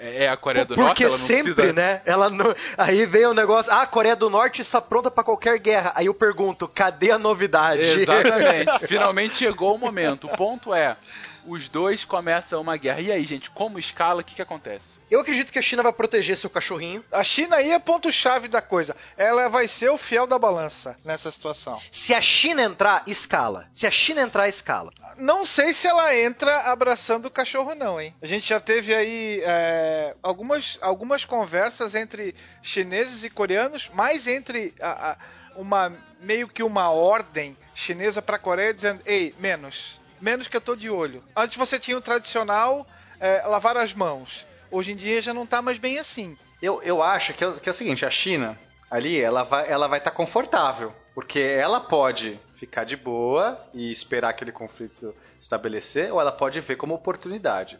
é a Coreia do Norte, Porque ela não sempre, precisa... né? Ela não... Aí vem o negócio, ah, a Coreia do Norte está pronta pra qualquer guerra. Aí eu pergunto, cadê a novidade? Exatamente. (laughs) Finalmente chegou o momento. O ponto é, os dois começam uma guerra. E aí, gente, como escala, o que, que acontece? Eu acredito que a China vai proteger seu cachorrinho. A China aí é ponto-chave da coisa. Ela vai ser o fiel da balança nessa situação. Se a China entrar, escala. Se a China entrar, escala. Não sei se ela entra abraçando o cachorro, não, hein? A gente já teve aí é, algumas, algumas conversas entre chineses e coreanos, mais entre a- a- uma meio que uma ordem chinesa para a Coreia dizendo: ei, menos. Menos que eu tô de olho. Antes você tinha o tradicional é, lavar as mãos. Hoje em dia já não tá mais bem assim. Eu, eu acho que é, que é o seguinte, a China, ali, ela vai ela vai estar confortável. Porque ela pode ficar de boa e esperar aquele conflito estabelecer, ou ela pode ver como oportunidade.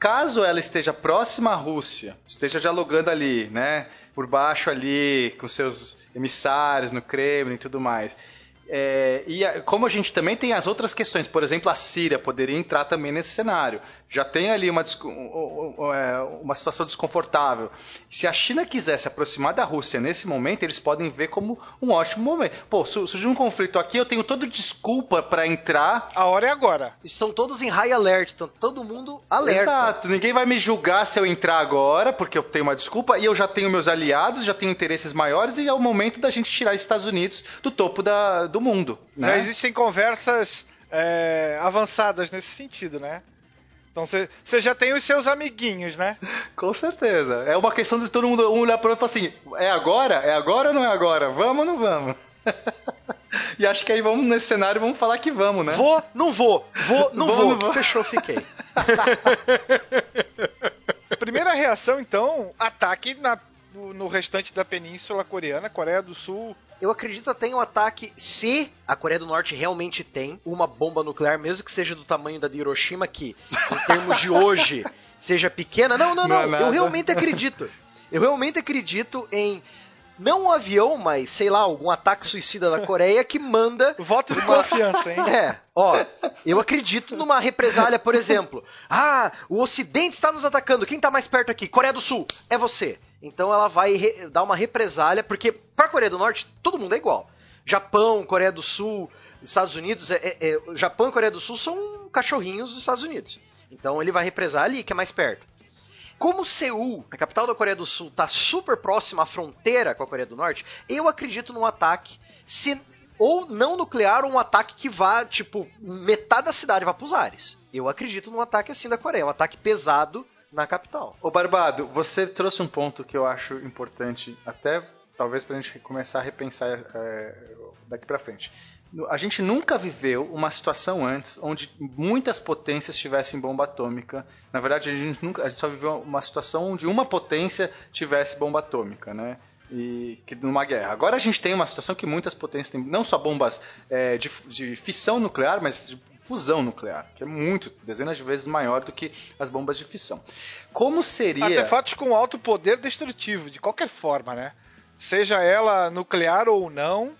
Caso ela esteja próxima à Rússia, esteja dialogando ali, né, por baixo ali, com seus emissários no Kremlin e tudo mais, é, e a- como a gente também tem as outras questões, por exemplo, a Síria poderia entrar também nesse cenário. Já tem ali uma, um- um- é, uma situação desconfortável. Se a China quiser se aproximar da Rússia nesse momento, eles podem ver como um ótimo momento. Pô, su- surgiu um conflito aqui, eu tenho toda desculpa para entrar. A hora é agora. Estão todos em high alert, estão todo mundo alerta. Exato, ninguém vai me julgar se eu entrar agora, porque eu tenho uma desculpa, e eu já tenho meus aliados, já tenho interesses maiores, e é o momento da gente tirar os Estados Unidos do topo da- do mundo. Já Né? existem conversas é, avançadas nesse sentido, né? Então você já tem os seus amiguinhos, né? (laughs) Com certeza. É uma questão de todo mundo um olhar pro outro e falar assim: é agora? É agora ou não é agora? Vamos ou não vamos? (laughs) e acho que aí vamos nesse cenário vamos falar que vamos, né? Vou, não vou. Vou, não Vou, vou. não vou. Fechou, fiquei. (laughs) Primeira reação, então, ataque na- no, no restante da península coreana, Coreia do Sul. Eu acredito até em um ataque se a Coreia do Norte realmente tem uma bomba nuclear, mesmo que seja do tamanho da de Hiroshima, que, em termos de hoje, (laughs) seja pequena. Não, não, Não é não. nada. eu realmente acredito. Eu realmente acredito em. Não um avião, mas sei lá, algum ataque suicida da Coreia que manda. (laughs) Voto de confiança, hein? É, ó, eu acredito numa represália, por exemplo. Ah, o Ocidente está nos atacando. Quem tá mais perto aqui? Coreia do Sul. É você. Então ela vai re- dar uma represália, porque pra Coreia do Norte todo mundo é igual. Japão, Coreia do Sul, Estados Unidos, é, é- é- Japão e Coreia do Sul são cachorrinhos dos Estados Unidos. Então ele vai represar ali, que é mais perto. Como Seul, a capital da Coreia do Sul, está super próxima à fronteira com a Coreia do Norte, eu acredito num ataque, se, ou não nuclear, ou um ataque que vá, tipo, metade da cidade vá pros ares. Eu acredito num ataque assim da Coreia, um ataque pesado na capital. Ô Barbado, você trouxe um ponto que eu acho importante, até talvez pra gente começar a repensar é, daqui pra frente. A gente nunca viveu uma situação antes onde muitas potências tivessem bomba atômica. Na verdade, a gente nunca, a gente só viveu uma situação onde uma potência tivesse bomba atômica, né? E que numa guerra. Agora a gente tem uma situação que muitas potências têm não só bombas é, de, de fissão nuclear, mas de fusão nuclear, que é muito, dezenas de vezes maior do que as bombas de fissão. Como seria Artefatos com alto poder destrutivo, de qualquer forma, né? Seja ela nuclear ou não,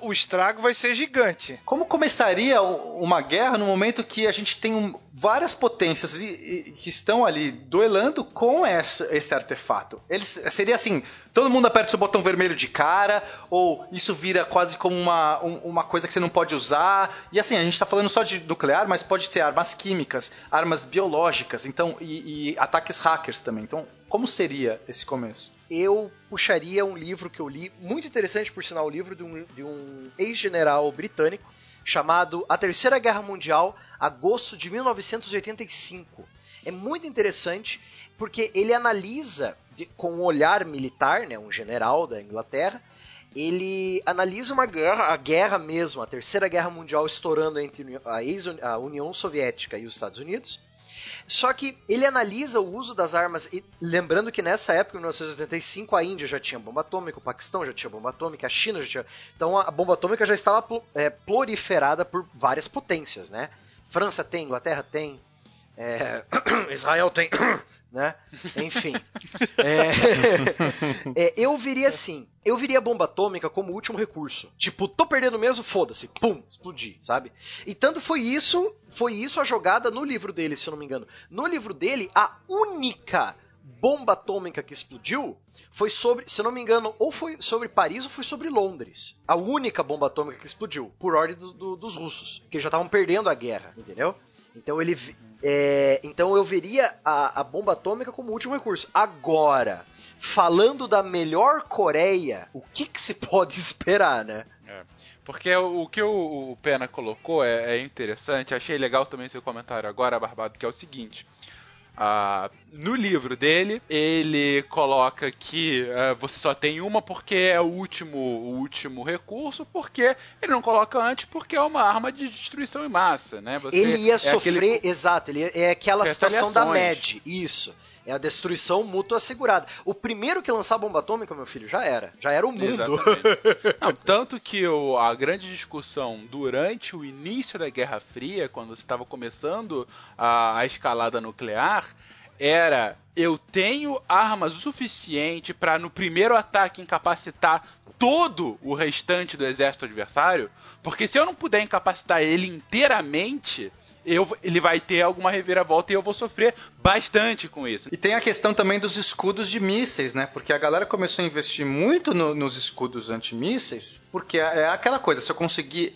o estrago vai ser gigante. Como começaria uma guerra no momento que a gente tem um- várias potências e- e- que estão ali duelando com essa- esse artefato? Eles, seria assim, todo mundo aperta o botão vermelho de cara, ou isso vira quase como uma, um- uma coisa que você não pode usar? E assim, a gente está falando só de nuclear, mas pode ser armas químicas, armas biológicas, então e, e ataques hackers também. Então, como seria esse começo? Eu puxaria um livro que eu li, muito interessante por sinal, o livro de um, de um ex-general britânico, chamado A Terceira Guerra Mundial, agosto de 1985. É muito interessante porque ele analisa, de- com um olhar militar, né, um general da Inglaterra, ele analisa uma guerra, a guerra mesmo, a Terceira Guerra Mundial estourando entre a, ex a União Soviética e os Estados Unidos, só que ele analisa o uso das armas, e lembrando que nessa época, em 1985, a Índia já tinha bomba atômica, o Paquistão já tinha bomba atômica, a China já tinha. Então a bomba atômica já estava é, proliferada por várias potências, né? França tem, Inglaterra tem, É, (clears throat) Israel tem. (clears throat) né? Enfim. É, (laughs) é, eu viria assim. Eu viria a bomba atômica como último recurso. Tipo, tô perdendo mesmo, foda-se. Pum, explodir, sabe? E tanto foi isso, foi isso a jogada no livro dele, se eu não me engano. No livro dele, a única bomba atômica que explodiu foi sobre, se não me engano, ou foi sobre Paris ou foi sobre Londres. A única bomba atômica que explodiu, por ordem do, do, dos russos, que já estavam perdendo a guerra, entendeu? Então ele, é, então eu veria a, a bomba atômica como último recurso. Agora, falando da melhor Coreia, o que, que se pode (laughs) esperar, né? É, porque o, que o, o, Pena colocou é, é, interessante, achei legal também seu comentário agora, Barbado, que é o seguinte. Uh, no livro dele, ele coloca que uh, você só tem uma porque é o último, o último recurso, porque ele não coloca antes porque é uma arma de destruição em massa, né? Você ele ia é sofrer, aquele... exato, ele é aquela situação da MED, isso. É a destruição mútua assegurada. O primeiro que lançar a bomba atômica, meu filho, já era. Já era o mundo. (laughs) Não, tanto que o, a grande discussão durante o início da Guerra Fria, quando você estava começando a, a escalada nuclear, era eu tenho armas o suficiente para no primeiro ataque incapacitar todo o restante do exército adversário, porque se eu não puder incapacitar ele inteiramente, eu, ele vai ter alguma reviravolta e eu vou sofrer bastante com isso. E tem a questão também dos escudos de mísseis, né? Porque a galera começou a investir muito no, nos escudos antimísseis, porque é, é aquela coisa, se eu conseguir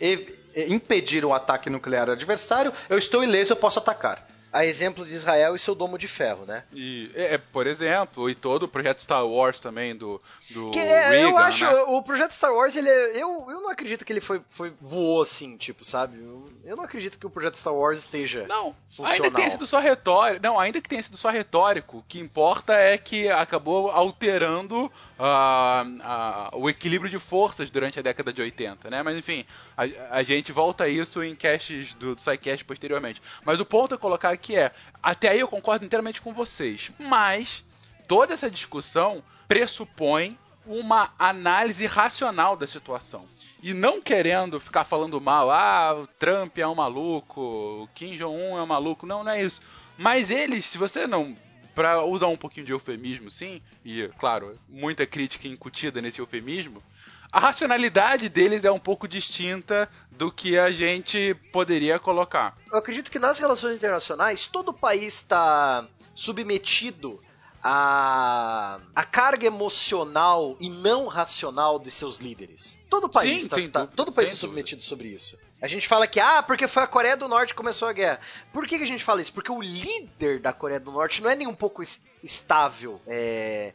impedir o ataque nuclear adversário, eu estou ileso, eu posso atacar a exemplo de Israel e seu domo de ferro, né? E, é, é, por exemplo, e todo o projeto Star Wars também do, do que é, Reagan, eu acho, né? o projeto Star Wars, ele é, eu, eu não acredito que ele foi, foi voou assim, tipo, sabe? Eu, eu não acredito que o projeto Star Wars esteja Não, funcional. ainda que tenha sido só retórico, não, ainda que tenha sido só retórico, o que importa é que acabou alterando uh, uh, o equilíbrio de forças durante a década de 80, né? Mas enfim, a, a gente volta a isso em caches do, do SciCast posteriormente. Mas o ponto a colocar aqui é, até aí eu concordo inteiramente com vocês, mas toda essa discussão pressupõe uma análise racional da situação. E não querendo ficar falando mal, ah, o Trump é um maluco, o Kim Jong-un é um maluco. Não, não é isso. Mas eles, se você não. Pra usar um pouquinho de eufemismo, sim, e claro, muita crítica incutida nesse eufemismo, a racionalidade deles é um pouco distinta do que a gente poderia colocar. Eu acredito que nas relações internacionais todo país está submetido a, a carga emocional e não racional de seus líderes. Todo país está tá, todo país está submetido sobre isso. A gente fala que, ah, porque foi a Coreia do Norte que começou a guerra. Por que, que a gente fala isso? Porque o líder da Coreia do Norte não é nem um pouco estável é,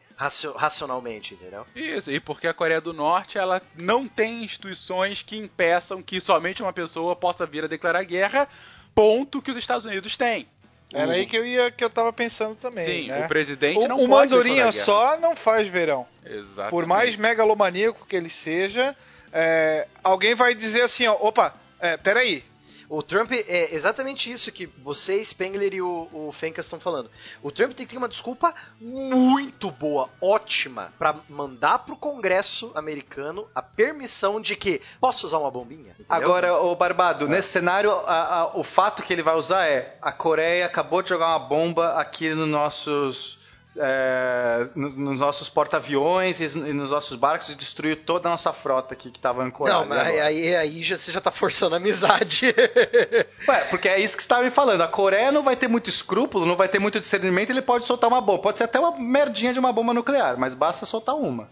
racionalmente, entendeu? Isso, e porque a Coreia do Norte ela não tem instituições que impeçam que somente uma pessoa possa vir a declarar guerra, ponto que os Estados Unidos têm. Era aí que eu ia que eu tava pensando também. Sim, né? o presidente o, não o pode. O mandorinha só não faz verão. Exatamente. Por mais megalomaníaco que ele seja, é, alguém vai dizer assim, ó, opa, é, peraí. O Trump é exatamente isso que você, Spengler e o, o Fencas estão falando. O Trump tem que ter uma desculpa muito boa, ótima, para mandar pro Congresso americano a permissão de que posso usar uma bombinha. Entendeu? Agora, o Barbado, nesse cenário, a, a, o fato que ele vai usar é a Coreia acabou de jogar uma bomba aqui nos nossos é, nos nossos porta-aviões e nos nossos barcos e destruiu toda a nossa frota aqui que estava ancorada. Não, mas aí, aí já, você já está forçando a amizade. (laughs) Ué, porque é isso que você estava me falando. A Coreia não vai ter muito escrúpulo, não vai ter muito discernimento, ele pode soltar uma bomba. Pode ser até uma merdinha de uma bomba nuclear, mas basta soltar uma.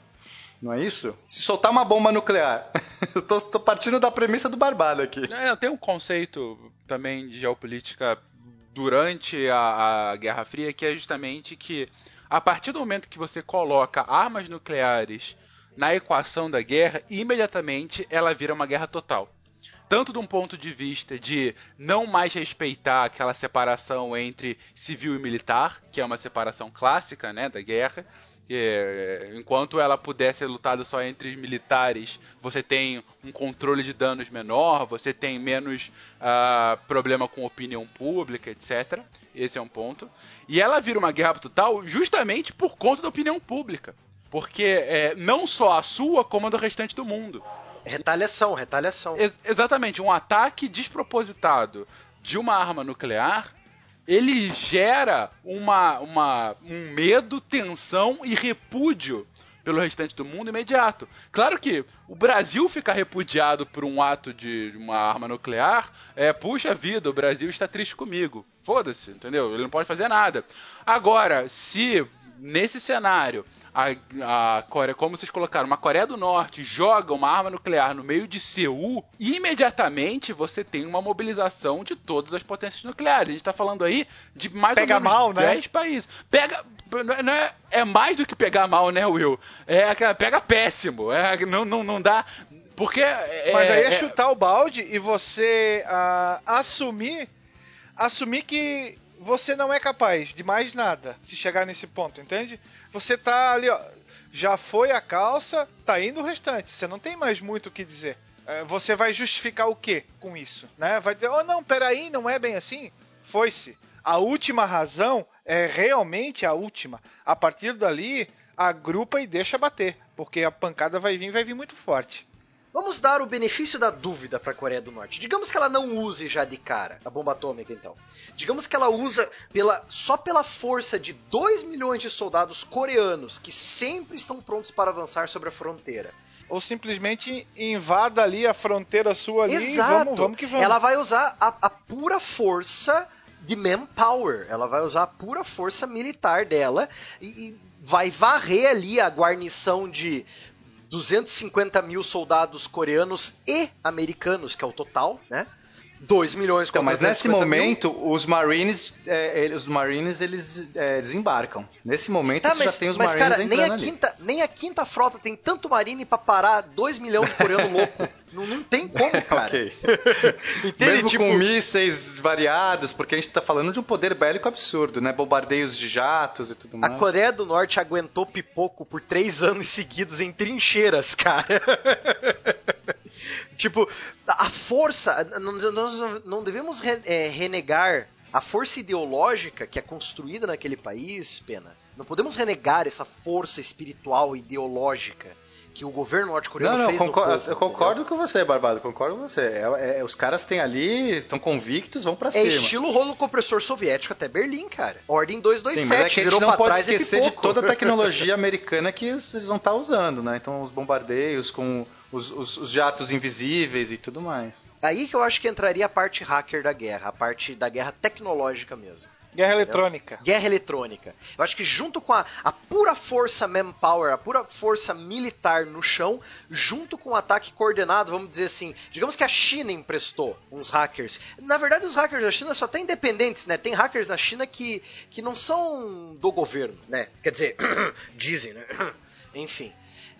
Não é isso? Se soltar uma bomba nuclear. (laughs) eu tô, tô, partindo da premissa do Barbado aqui. É, tem um conceito também de geopolítica durante a, a Guerra Fria que é justamente que a partir do momento que você coloca armas nucleares na equação da guerra, imediatamente ela vira uma guerra total. Tanto de um ponto de vista de não mais respeitar aquela separação entre civil e militar, que é uma separação clássica né, da guerra, é, enquanto ela puder ser lutada só entre militares, você tem um controle de danos menor, você tem menos uh, problema com opinião pública, etc. Esse é um ponto. E ela vira uma guerra total justamente por conta da opinião pública. Porque é, não só a sua, como a do restante do mundo. Retaliação, retaliação. Ex exatamente, um ataque despropositado de uma arma nuclear ele gera uma, uma, um medo, tensão e repúdio pelo restante do mundo imediato. Claro que o Brasil ficar repudiado por um ato de uma arma nuclear, é, puxa vida, o Brasil está triste comigo. Foda-se, entendeu? Ele não pode fazer nada. Agora, se nesse cenário a, a Coreia, como vocês colocaram, uma Coreia do Norte joga uma arma nuclear no meio de Seul, imediatamente você tem uma mobilização de todas as potências nucleares. A gente está falando aí de mais Pega ou menos mal, né? 10 países. Pega. Não é, é mais do que pegar mal, né, Will? É aquela- pega péssimo. É, não, não, não dá. Porque. É, Mas aí é, é- chutar o balde e você ah, assumir assumir que você não é capaz de mais nada se chegar nesse ponto, entende? Você tá ali, ó, já foi a calça, tá indo o restante. Você não tem mais muito o que dizer. É, Você vai justificar o que com isso, né? Vai dizer, oh não, peraí, não é bem assim. Foi-se. A última razão é realmente a última. A partir dali, agrupa e deixa bater, porque a pancada vai vir, vai vir muito forte. Vamos dar o benefício da dúvida para a Coreia do Norte. Digamos que ela não use já de cara a bomba atômica, então. Digamos que ela usa pela, só pela força de 2 milhões de soldados coreanos que sempre estão prontos para avançar sobre a fronteira. Ou simplesmente invada ali a fronteira sua ali e Exato. vamos, vamos que vamos. Ela vai usar a, a pura força de manpower. Ela vai usar a pura força militar dela e, e vai varrer ali a guarnição de 250 mil soldados coreanos e americanos, que é o total, né? 2 milhões Então, mas nesse 250 mil. momento, os Marines, é, eles- os Marines, eles é, desembarcam. Nesse momento, Tá, mas, já tem os mas, Marines cara, nem a, ali. quinta, nem a quinta frota tem tanto marine pra parar 2 milhões de coreano (laughs) louco. Não, não tem como, (laughs) cara. (laughs) Entende? Mesmo Tipo, com mísseis variados, porque a gente tá falando de um poder bélico absurdo, né? Bombardeios de jatos e tudo A mais. Coreia do Norte aguentou pipoco por três anos seguidos em trincheiras, cara. Tipo, a força. Nós não devemos re- é, renegar a força ideológica que é construída naquele país, Pena. Não podemos renegar essa força espiritual ideológica que o governo norte-coreano Não, não, fez concor- povo. eu concordo com você, Barbado, concordo com você. É- é- os caras têm ali, estão convictos, vão pra É cima. estilo rolo compressor soviético até Berlim, cara. Ordem 227, Sim, mas é que a gente não pode esquecer de toda a tecnologia (laughs) americana que eles vão estar usando, né? Então, os bombardeios com os, os- os jatos invisíveis e tudo mais. Aí que eu acho que entraria a parte hacker da guerra, a parte da guerra tecnológica mesmo. Guerra eletrônica. Guerra eletrônica. Eu acho que junto com a, a pura força manpower, a pura força militar no chão, junto com o ataque coordenado, vamos dizer assim, digamos que a China emprestou uns hackers. Na verdade, os hackers da China só têm independentes, né? Tem hackers na China que, que não são do governo, né? Quer dizer, (clears throat) dizem, né? (clears throat) Enfim.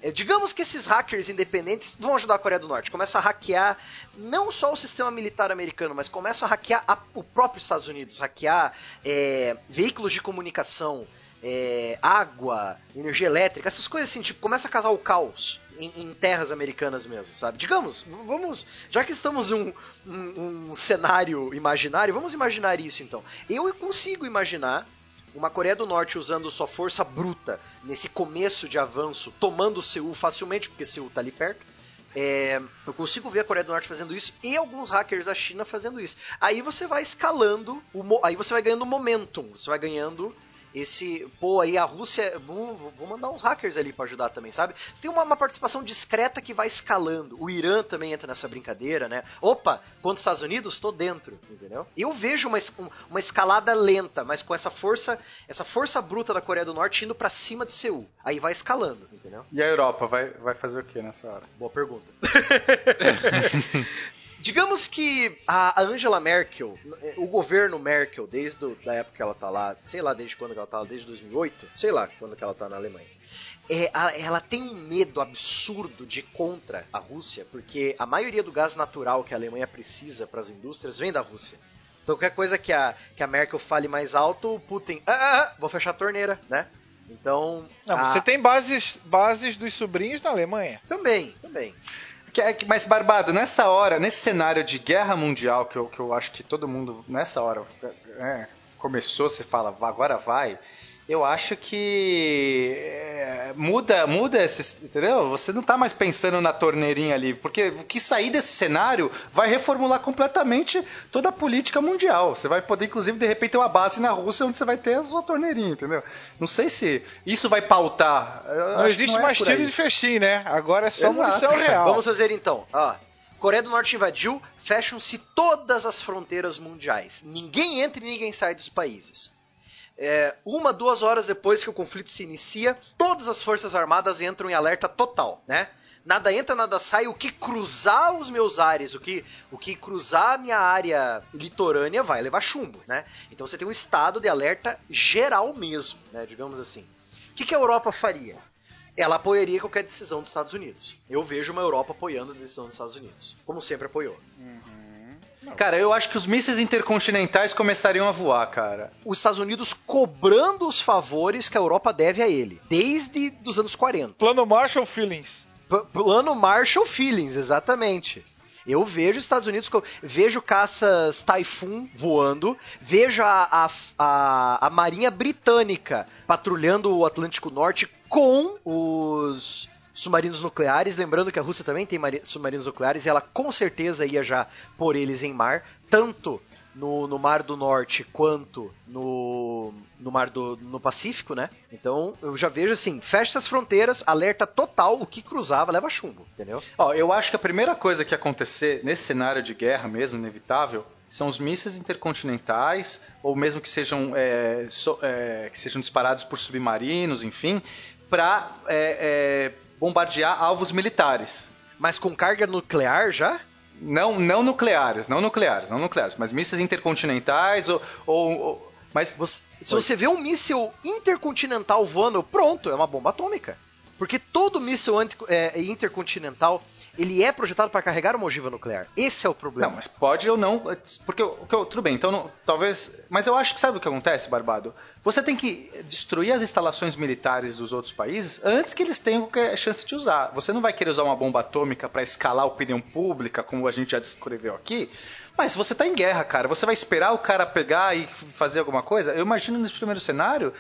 É, digamos que esses hackers independentes vão ajudar a Coreia do Norte. Começam a hackear não só o sistema militar americano, mas começam a hackear a- o próprio Estados Unidos, hackear é, veículos de comunicação, é, água, energia elétrica, essas coisas assim, tipo, começa a causar o caos em, em terras americanas mesmo, sabe? Digamos, vamos, já que estamos em um, um- um cenário imaginário, vamos imaginar isso então. Eu consigo imaginar uma Coreia do Norte usando sua força bruta nesse começo de avanço, tomando Seul facilmente, porque Seul tá ali perto. É, eu consigo ver a Coreia do Norte fazendo isso e alguns hackers da China fazendo isso. Aí você vai escalando, o aí você vai ganhando momentum, você vai ganhando esse. Pô, aí a Rússia. Vou, vou mandar uns hackers ali pra ajudar também, sabe? Você tem uma, uma participação discreta que vai escalando. O Irã também entra nessa brincadeira, né? Opa, contra os Estados Unidos, tô dentro, entendeu? Eu vejo uma, um- uma escalada lenta, mas com essa força, essa força bruta da Coreia do Norte indo pra cima de Seul. Aí vai escalando, entendeu? E a Europa vai, vai fazer o que nessa hora? Boa pergunta. (laughs) Digamos que a a Angela Merkel, o governo Merkel, desde da época que ela tá lá, sei lá desde quando que ela tá lá, desde 2008, sei lá quando que ela tá na Alemanha. É, a- ela tem um medo absurdo de ir contra a Rússia, porque a maioria do gás natural que a Alemanha precisa para as indústrias vem da Rússia. Então qualquer coisa que a, que a Merkel fale mais alto, o Putin, ah, ah, ah, vou fechar a torneira, né? Então. Não, a- você tem bases, bases dos sobrinhos na Alemanha. Também, também. É Mas, Barbado, nessa hora, nesse cenário de guerra mundial, que eu, que eu acho que todo mundo, nessa hora, é, começou, você fala, "Vá, agora vai. Eu acho que muda, muda esse, entendeu? Você não tá mais pensando na torneirinha ali, porque o que sair desse cenário vai reformular completamente toda a política mundial. Você vai poder, inclusive, de repente ter uma base na Rússia onde você vai ter a sua torneirinha, entendeu? Não sei se isso vai pautar. Eu Não existe é mais tiro de festim, né? Agora é só Exato. munição real. Vamos fazer então. Ó, Coreia do Norte invadiu, fecham-se todas as fronteiras mundiais. Ninguém entra e ninguém sai dos países. É, uma, duas horas depois que o conflito se inicia, todas as forças armadas entram em alerta total, né? Nada entra, nada sai. O que cruzar os meus ares, o que, o que cruzar a minha área litorânea vai levar chumbo, né? Então você tem um estado de alerta geral mesmo, né? Digamos assim. O que, que a Europa faria? Ela apoiaria qualquer decisão dos Estados Unidos. Eu vejo uma Europa apoiando a decisão dos Estados Unidos, como sempre apoiou. Cara, eu acho que os mísseis intercontinentais começariam a voar, cara. Os Estados Unidos cobrando os favores que a Europa deve a ele, desde os anos 40. Plano Marshall Feelings. P- plano Marshall Feelings, exatamente. Eu vejo os Estados Unidos, vejo caças Typhoon voando, vejo a, a, a, a Marinha Britânica patrulhando o Atlântico Norte com os submarinos nucleares. Lembrando que a Rússia também tem mari- submarinos nucleares e ela com certeza ia já por eles em mar, tanto no, no Mar do Norte quanto no, no Mar do no Pacífico, né? Então eu já vejo assim: fecha as fronteiras, alerta total, o que cruzava leva chumbo, entendeu? Ó, eu acho que a primeira coisa que acontecer nesse cenário de guerra mesmo, inevitável, são os mísseis intercontinentais, ou mesmo que sejam, é, so- é, que sejam disparados por submarinos, enfim, para bombardear alvos militares. Mas com carga nuclear já? Não, não nucleares, não nucleares, não nucleares, mas mísseis intercontinentais ou. ou- ou- mas Você- se você vê um míssil intercontinental voando, pronto, é uma bomba atômica. Porque todo míssil é, intercontinental, ele é projetado para carregar uma ogiva nuclear. Esse é o problema. Não, mas pode ou não, porque tudo bem, então não- talvez, mas eu acho que sabe o que acontece, Barbado? Você tem que destruir as instalações militares dos outros países antes que eles tenham qualquer chance de usar. Você não vai querer usar uma bomba atômica para escalar a opinião pública, como a gente já descreveu aqui. Mas você tá em guerra, cara. Você vai esperar o cara pegar e fazer alguma coisa? Eu imagino nesse primeiro cenário,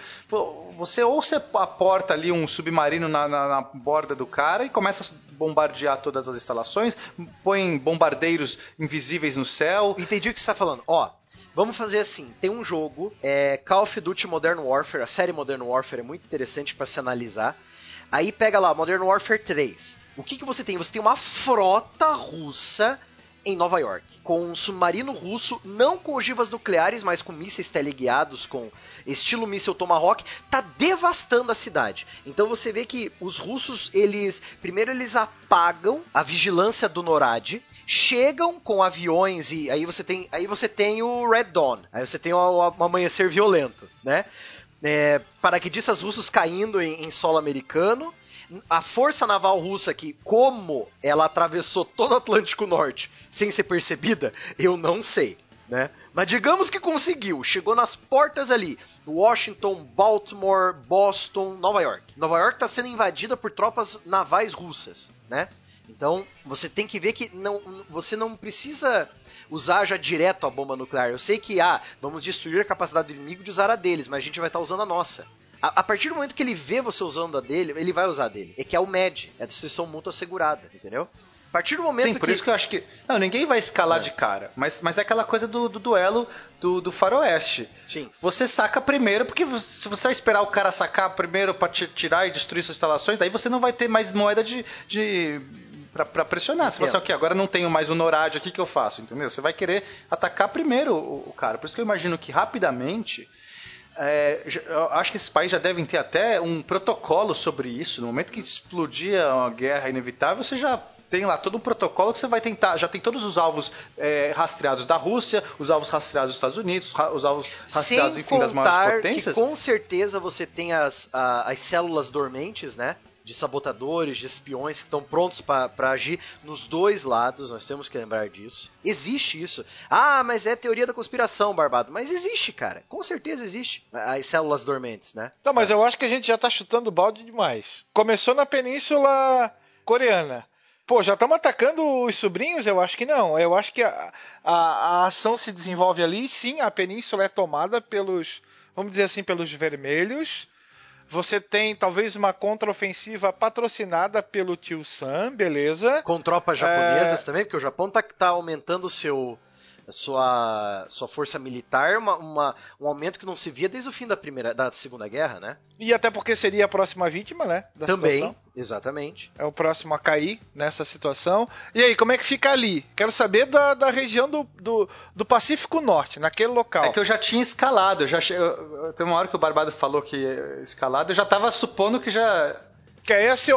você ou você aporta ali um submarino na, na- na borda do cara e começa a bombardear todas as instalações, põe bombardeiros invisíveis no céu. Entendi o que você está falando. Ó, vamos fazer assim: tem um jogo, é, Call of Duty Modern Warfare, a série Modern Warfare é muito interessante para se analisar. Aí pega lá, Modern Warfare 3. O que, que você tem? Você tem uma frota russa em Nova York, com um submarino russo, não com ogivas nucleares, mas com mísseis teleguiados, com estilo míssil Tomahawk, tá devastando a cidade. Então você vê que os russos, eles primeiro eles apagam a vigilância do NORAD, chegam com aviões e aí você tem, aí você tem o Red Dawn, aí você tem o, amanhecer violento, né? É, paraquedistas russos caindo em, em solo americano, a força naval russa que, como ela atravessou todo o Atlântico Norte sem ser percebida, eu não sei, né? Mas digamos que conseguiu, chegou nas portas ali, Washington, Baltimore, Boston, Nova York. Nova York está sendo invadida por tropas navais russas, né? Então você tem que ver que não, você não precisa usar já direto a bomba nuclear. Eu sei que ah, vamos destruir a capacidade do inimigo de usar a deles, mas a gente vai estar usando a nossa. A, a partir do momento que ele vê você usando a dele, ele vai usar a dele. É que é o MED, é a destruição mútua assegurada, entendeu? A partir do momento Sim, por que... isso que eu acho que. Não, ninguém vai escalar É. de cara. Mas, mas é aquela coisa do, do duelo do, do faroeste. Sim. Você saca primeiro, porque se você esperar o cara sacar primeiro pra te tirar e destruir suas instalações, daí você não vai ter mais moeda de. de pra, pra pressionar. Se você, ok, agora não tenho mais o NORAD aqui que eu faço, entendeu? Você vai querer atacar primeiro o, o cara. Por isso que eu imagino que rapidamente. É, acho que esses países já devem ter até um protocolo sobre isso. No momento que explodir uma guerra inevitável, você já tem lá todo um protocolo que você vai tentar. Já tem todos os alvos é, rastreados da Rússia, os alvos rastreados dos Estados Unidos, os alvos rastreados, Sem enfim, das maiores potências. que com certeza você tem as, a- as células dormentes, né? De sabotadores, de espiões que estão prontos para agir nos dois lados, nós temos que lembrar disso. Existe isso. Ah, mas é teoria da conspiração, Barbado. Mas existe, cara. Com certeza existe. As células dormentes, né? Tá, mas eu acho que a gente já tá chutando balde demais. Começou na Península Coreana. Pô, já estamos atacando os sobrinhos? Eu acho que não. Eu acho que a, a, a ação se desenvolve ali. Sim, a península é tomada pelos, vamos dizer assim, pelos vermelhos. Você tem talvez uma contraofensiva patrocinada pelo tio Sam, beleza? Com tropas japonesas é... também, porque o Japão tá, tá aumentando o seu sua, sua força militar, uma, uma, um aumento que não se via desde o fim da primeira da Segunda Guerra, né? E até porque seria a próxima vítima, né? Também, situação. exatamente. É o próximo a cair nessa situação. E aí, como é que fica ali? Quero saber da, da região do, do, do Pacífico Norte, naquele local. É que eu já tinha escalado, eu já eu, tem uma hora que o Barbado falou que escalado, eu já tava supondo que já que é esse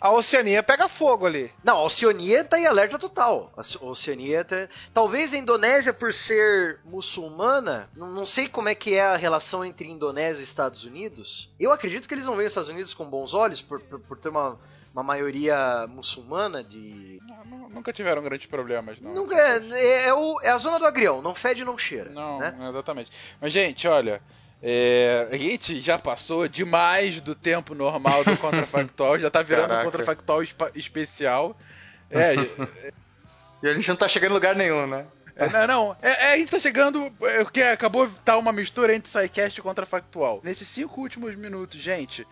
a Oceania pega fogo ali. Não, a Oceania tá em alerta total. A Oceania tá... Talvez a Indonésia, por ser muçulmana, não sei como é que é a relação entre Indonésia e Estados Unidos. Eu acredito que eles não veem os Estados Unidos com bons olhos por, por, por ter uma, uma maioria muçulmana de. Não, nunca tiveram grandes problemas, não. Nunca, é, é, o, é a zona do agrião, não fede não cheira. Não, né? exatamente. Mas, gente, olha. É, a gente já passou demais do tempo normal do contrafactual, já tá virando Caraca. um contrafactual especial. (laughs) É, e a gente não tá chegando em lugar nenhum, né? É, não, não. É, é, a gente tá chegando. É, que acabou de estar uma mistura entre SciCast e contrafactual. Nesses cinco últimos minutos, gente.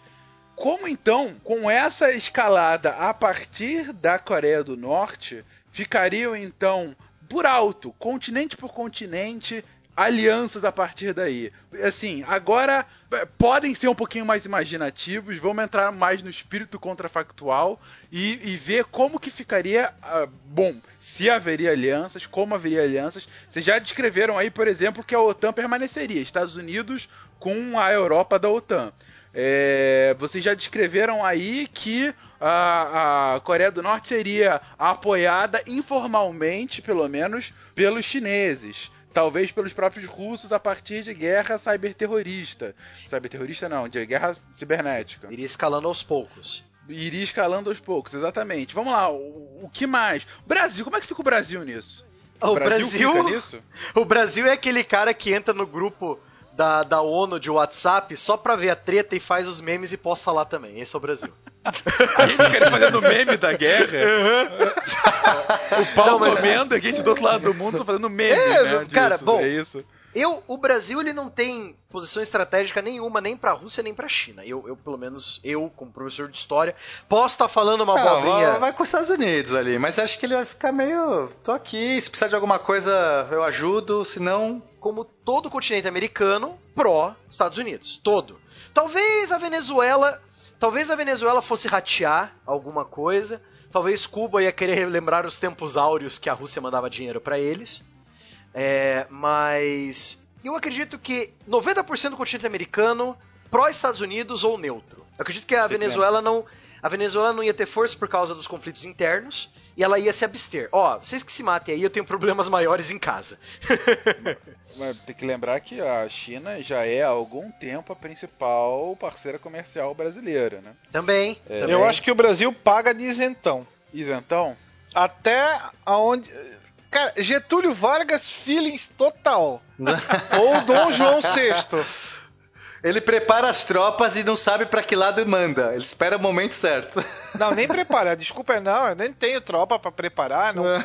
Como então, com essa escalada a partir da Coreia do Norte, ficariam então por alto, continente por continente, alianças a partir daí. Assim, agora é, podem ser um pouquinho mais imaginativos, vamos entrar mais no espírito contrafactual e, e ver como que ficaria. Uh, bom, se haveria alianças, como haveria alianças. Vocês já descreveram aí, por exemplo, que a OTAN permaneceria, Estados Unidos com a Europa da OTAN. É, vocês já descreveram aí que a, a, Coreia do Norte seria apoiada informalmente, pelo menos, pelos chineses talvez pelos próprios russos a partir de guerra cyberterrorista. Cyberterrorista não, de guerra cibernética. Iria escalando aos poucos. Iria escalando aos poucos, exatamente. Vamos lá, o, o que mais? Brasil, como é que fica o Brasil nisso? O, o Brasil, Brasil (laughs) O Brasil é aquele cara que entra no grupo da, da ONU de WhatsApp só pra ver a treta e faz os memes e posta lá também. Esse é o Brasil. a gente queria fazendo meme da guerra. Uhum. o pau Não, mas... comendo, a gente do outro lado do mundo fazendo meme. É, né, cara, disso, bom. É isso. Eu, o Brasil ele não tem posição estratégica nenhuma, nem pra Rússia, nem pra China. Eu, eu pelo menos, eu, como professor de história, posso estar tá falando uma não, abobrinha. Vai, com os Estados Unidos ali, mas acho que ele vai ficar meio. tô aqui, se precisar de alguma coisa eu ajudo, se não. Como todo o continente americano, pró-Estados Unidos. Todo. Talvez a Venezuela. Talvez a Venezuela fosse ratear alguma coisa. Talvez Cuba ia querer lembrar os tempos áureos que a Rússia mandava dinheiro para eles. É, mas eu acredito que 90% do continente americano pró-Estados Unidos ou neutro. Eu acredito que a Você Venezuela não a Venezuela não ia ter força por causa dos conflitos internos e ela ia se abster. Ó, oh, vocês que se matem aí, eu tenho problemas maiores em casa. (laughs) Mas tem que lembrar que a China já é há algum tempo a principal parceira comercial brasileira, né? Também. É. também. Eu acho que o Brasil paga de isentão. Isentão? Até aonde Cara, Getúlio Vargas feelings total. Ou Dom João VI. Ele prepara as tropas e não sabe para que lado manda. Ele espera o momento certo. Não, nem (laughs) prepara. Desculpa, é não. Eu nem tenho tropa para preparar. Não, não,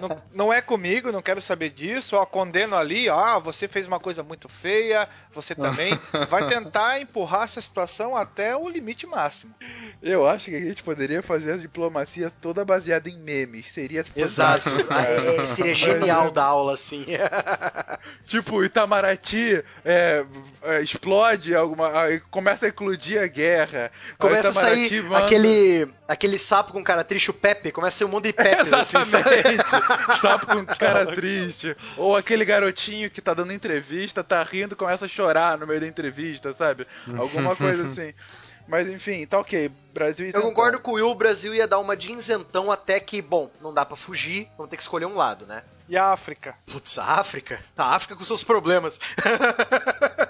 não, não, é comigo, não quero saber disso. Ó, condeno ali. Ah, você fez uma coisa muito feia. Você também. Vai tentar empurrar essa situação até o limite máximo. Eu acho que a gente poderia fazer a diplomacia toda baseada em memes. Seria Exato. É, é, seria genial da aula, assim. (laughs) tipo, Itamaraty é, é, explode alguma. Começa a eclodir a guerra. Começa a sair manda... aquele, aquele sapo com cara triste, o Pepe. Começa a ser um mundo de Pepe. Exatamente. Assim, (laughs) sapo com cara triste. Ou aquele garotinho que tá dando entrevista, tá rindo, começa a chorar no meio da entrevista, sabe? Alguma coisa assim. Mas enfim, tá ok. Brasil e Eu concordo com o Will, o Brasil ia dar uma de isentão até que, bom, não dá para fugir, vamos ter que escolher um lado, né? E a África? Putz, a África? A África com seus problemas. (laughs)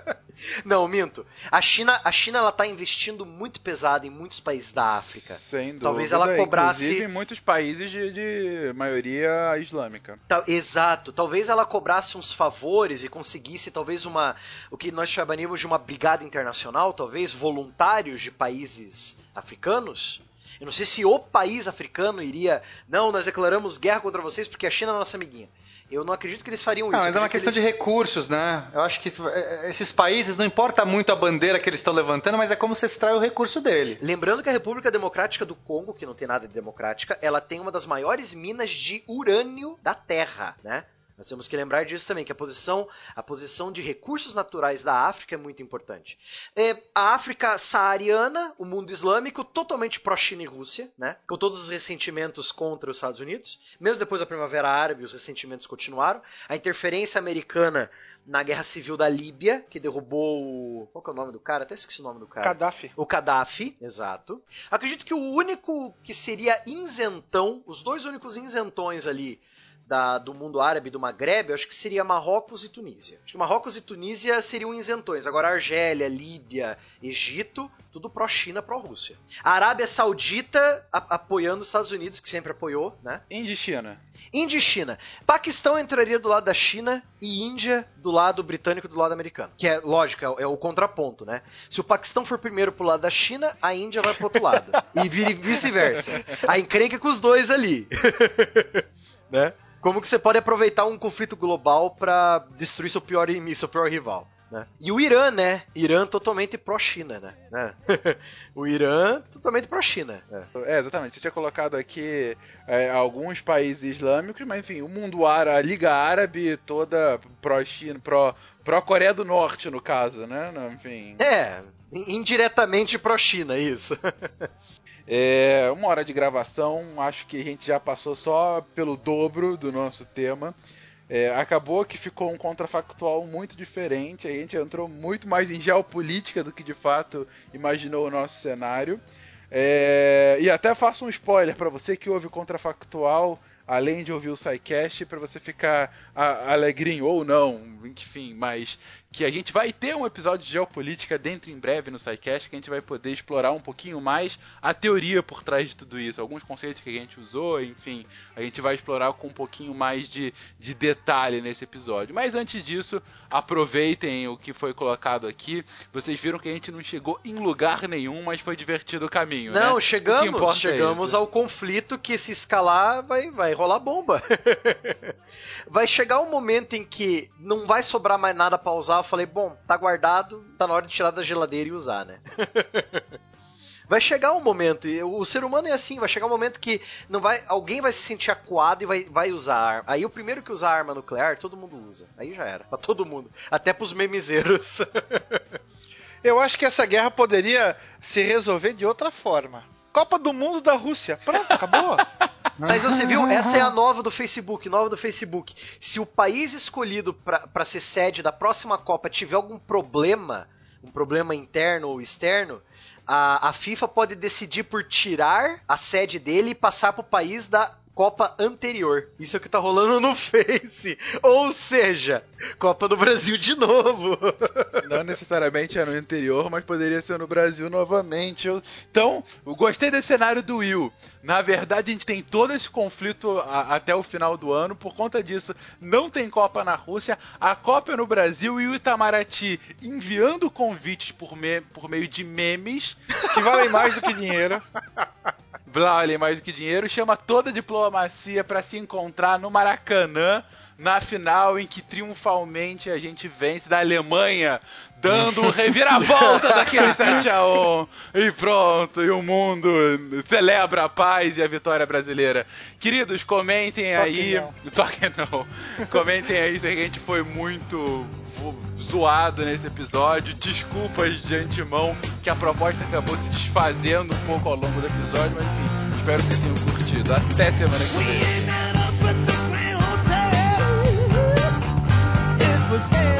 Não, minto. A China, a China ela tá investindo muito pesado em muitos países da África. Sem dúvida. Talvez ela cobrasse. Inclusive em muitos países de, de maioria islâmica. Exato. Talvez ela cobrasse uns favores e conseguisse talvez uma o que nós chamaríamos de uma brigada internacional, talvez voluntários de países africanos Eu não sei se o país africano iria, não, nós declaramos guerra contra vocês porque a China é nossa amiguinha. Eu não acredito que eles fariam isso. Não, mas é uma questão que eles- de recursos, né? Eu acho que é- é- esses países não importa muito a bandeira que eles estão levantando, mas é como você extrai o recurso dele. Lembrando que a República Democrática do Congo, que não tem nada de democrática, ela tem uma das maiores minas de urânio da Terra, né? Nós temos que lembrar disso também, que a posição, a posição de recursos naturais da África é muito importante. É, a África saariana, o mundo islâmico, totalmente pró-China e Rússia, né? Com todos os ressentimentos contra os Estados Unidos. Mesmo depois da Primavera Árabe, os ressentimentos continuaram. A interferência americana na Guerra Civil da Líbia, que derrubou o... Qual que é o nome do cara? Até esqueci o nome do cara. Gaddafi. O Gaddafi, exato. Acredito que o único que seria isentão, os dois únicos isentões ali da- do mundo árabe do Maghreb, eu acho que seria Marrocos e Tunísia. Acho que Marrocos e Tunísia seriam isentões. Agora Argélia, Líbia, Egito, tudo pró-China, pró-Rússia. A Arábia Saudita a- apoiando os Estados Unidos, que sempre apoiou, né? Índia e China. Índia e China. Paquistão entraria do lado da China e Índia do lado britânico e do lado americano. Que é, lógico, é, o- é o contraponto, né? Se o Paquistão for primeiro pro lado da China, a Índia vai pro outro lado. e vice-versa. A encrenca com os dois ali. (laughs) né? Como que você pode aproveitar um conflito global pra destruir seu pior inimigo, seu pior rival? Né? E o Irã, né? Irã totalmente pró-China, né? né? (laughs) o Irã totalmente pró-China. né? É, exatamente. Você tinha colocado aqui é, alguns países islâmicos, mas enfim, o mundo árabe, a Liga Árabe toda pró-China, pró- pró-Coreia do Norte, no caso, né? Enfim. É, in- indiretamente pró-China, isso. (laughs) É, uma hora de gravação, acho que a gente já passou só pelo dobro do nosso tema. É, acabou que ficou um contrafactual muito diferente. A gente entrou muito mais em geopolítica do que de fato imaginou o nosso cenário. É, e até faço um spoiler para você que ouve o contrafactual, além de ouvir o SciCast, para você ficar alegrinho ou não, enfim, mas que a gente vai ter um episódio de geopolítica dentro em breve no SciCast, que a gente vai poder explorar um pouquinho mais a teoria por trás de tudo isso, alguns conceitos que a gente usou, enfim, a gente vai explorar com um pouquinho mais de, de detalhe nesse episódio. Mas antes disso, aproveitem o que foi colocado aqui. Vocês viram que a gente não chegou em lugar nenhum, mas foi divertido o caminho, né? Não, que chegamos, é chegamos isso. ao conflito que se escalar vai, vai rolar bomba. (laughs) vai chegar um momento em que não vai sobrar mais nada pra usar. Eu falei, bom, tá guardado, tá na hora de tirar da geladeira e usar, né? (laughs) Vai chegar um momento, o ser humano é assim, vai chegar um momento que não vai, alguém vai se sentir acuado e vai, vai usar arma. Aí o primeiro que usar arma nuclear, todo mundo usa. Aí já era, pra todo mundo. Até pros memezeiros. (laughs) Eu acho que essa guerra poderia se resolver de outra forma. Copa do Mundo da Rússia. Pronto, acabou. (laughs) Mas você viu, essa é a (laughs) nova do Facebook, nova do Facebook. Se o país escolhido pra ser sede da próxima Copa tiver algum problema, um problema interno ou externo, a, a FIFA pode decidir por tirar a sede dele e passar pro país da Copa anterior. Isso é o que tá rolando no (laughs) Face. Ou seja, Copa do Brasil de novo. (laughs) Não necessariamente é no interior, mas poderia ser no Brasil novamente. Eu- Então, eu gostei desse cenário do Will. Na verdade, a gente tem todo esse conflito a- até o final do ano. Por conta disso, não tem Copa na Rússia. A Copa é no Brasil e o Itamaraty enviando convites por, me- por meio de memes. Que valem mais do que dinheiro. (laughs) Vale mais do que dinheiro. Chama toda a diplomacia para se encontrar no Maracanã. Na final, em que triunfalmente a gente vence da Alemanha, dando um reviravolta (laughs) daquele 7x1. E pronto, e o mundo celebra a paz e a vitória brasileira. Queridos, comentem Só que aí. não. (laughs) Só que não. Comentem aí se a gente foi muito zoado nesse episódio. Desculpas de antemão que a proposta acabou se desfazendo um pouco ao longo do episódio, mas enfim, espero que vocês tenham curtido. Até semana que vem. Yeah.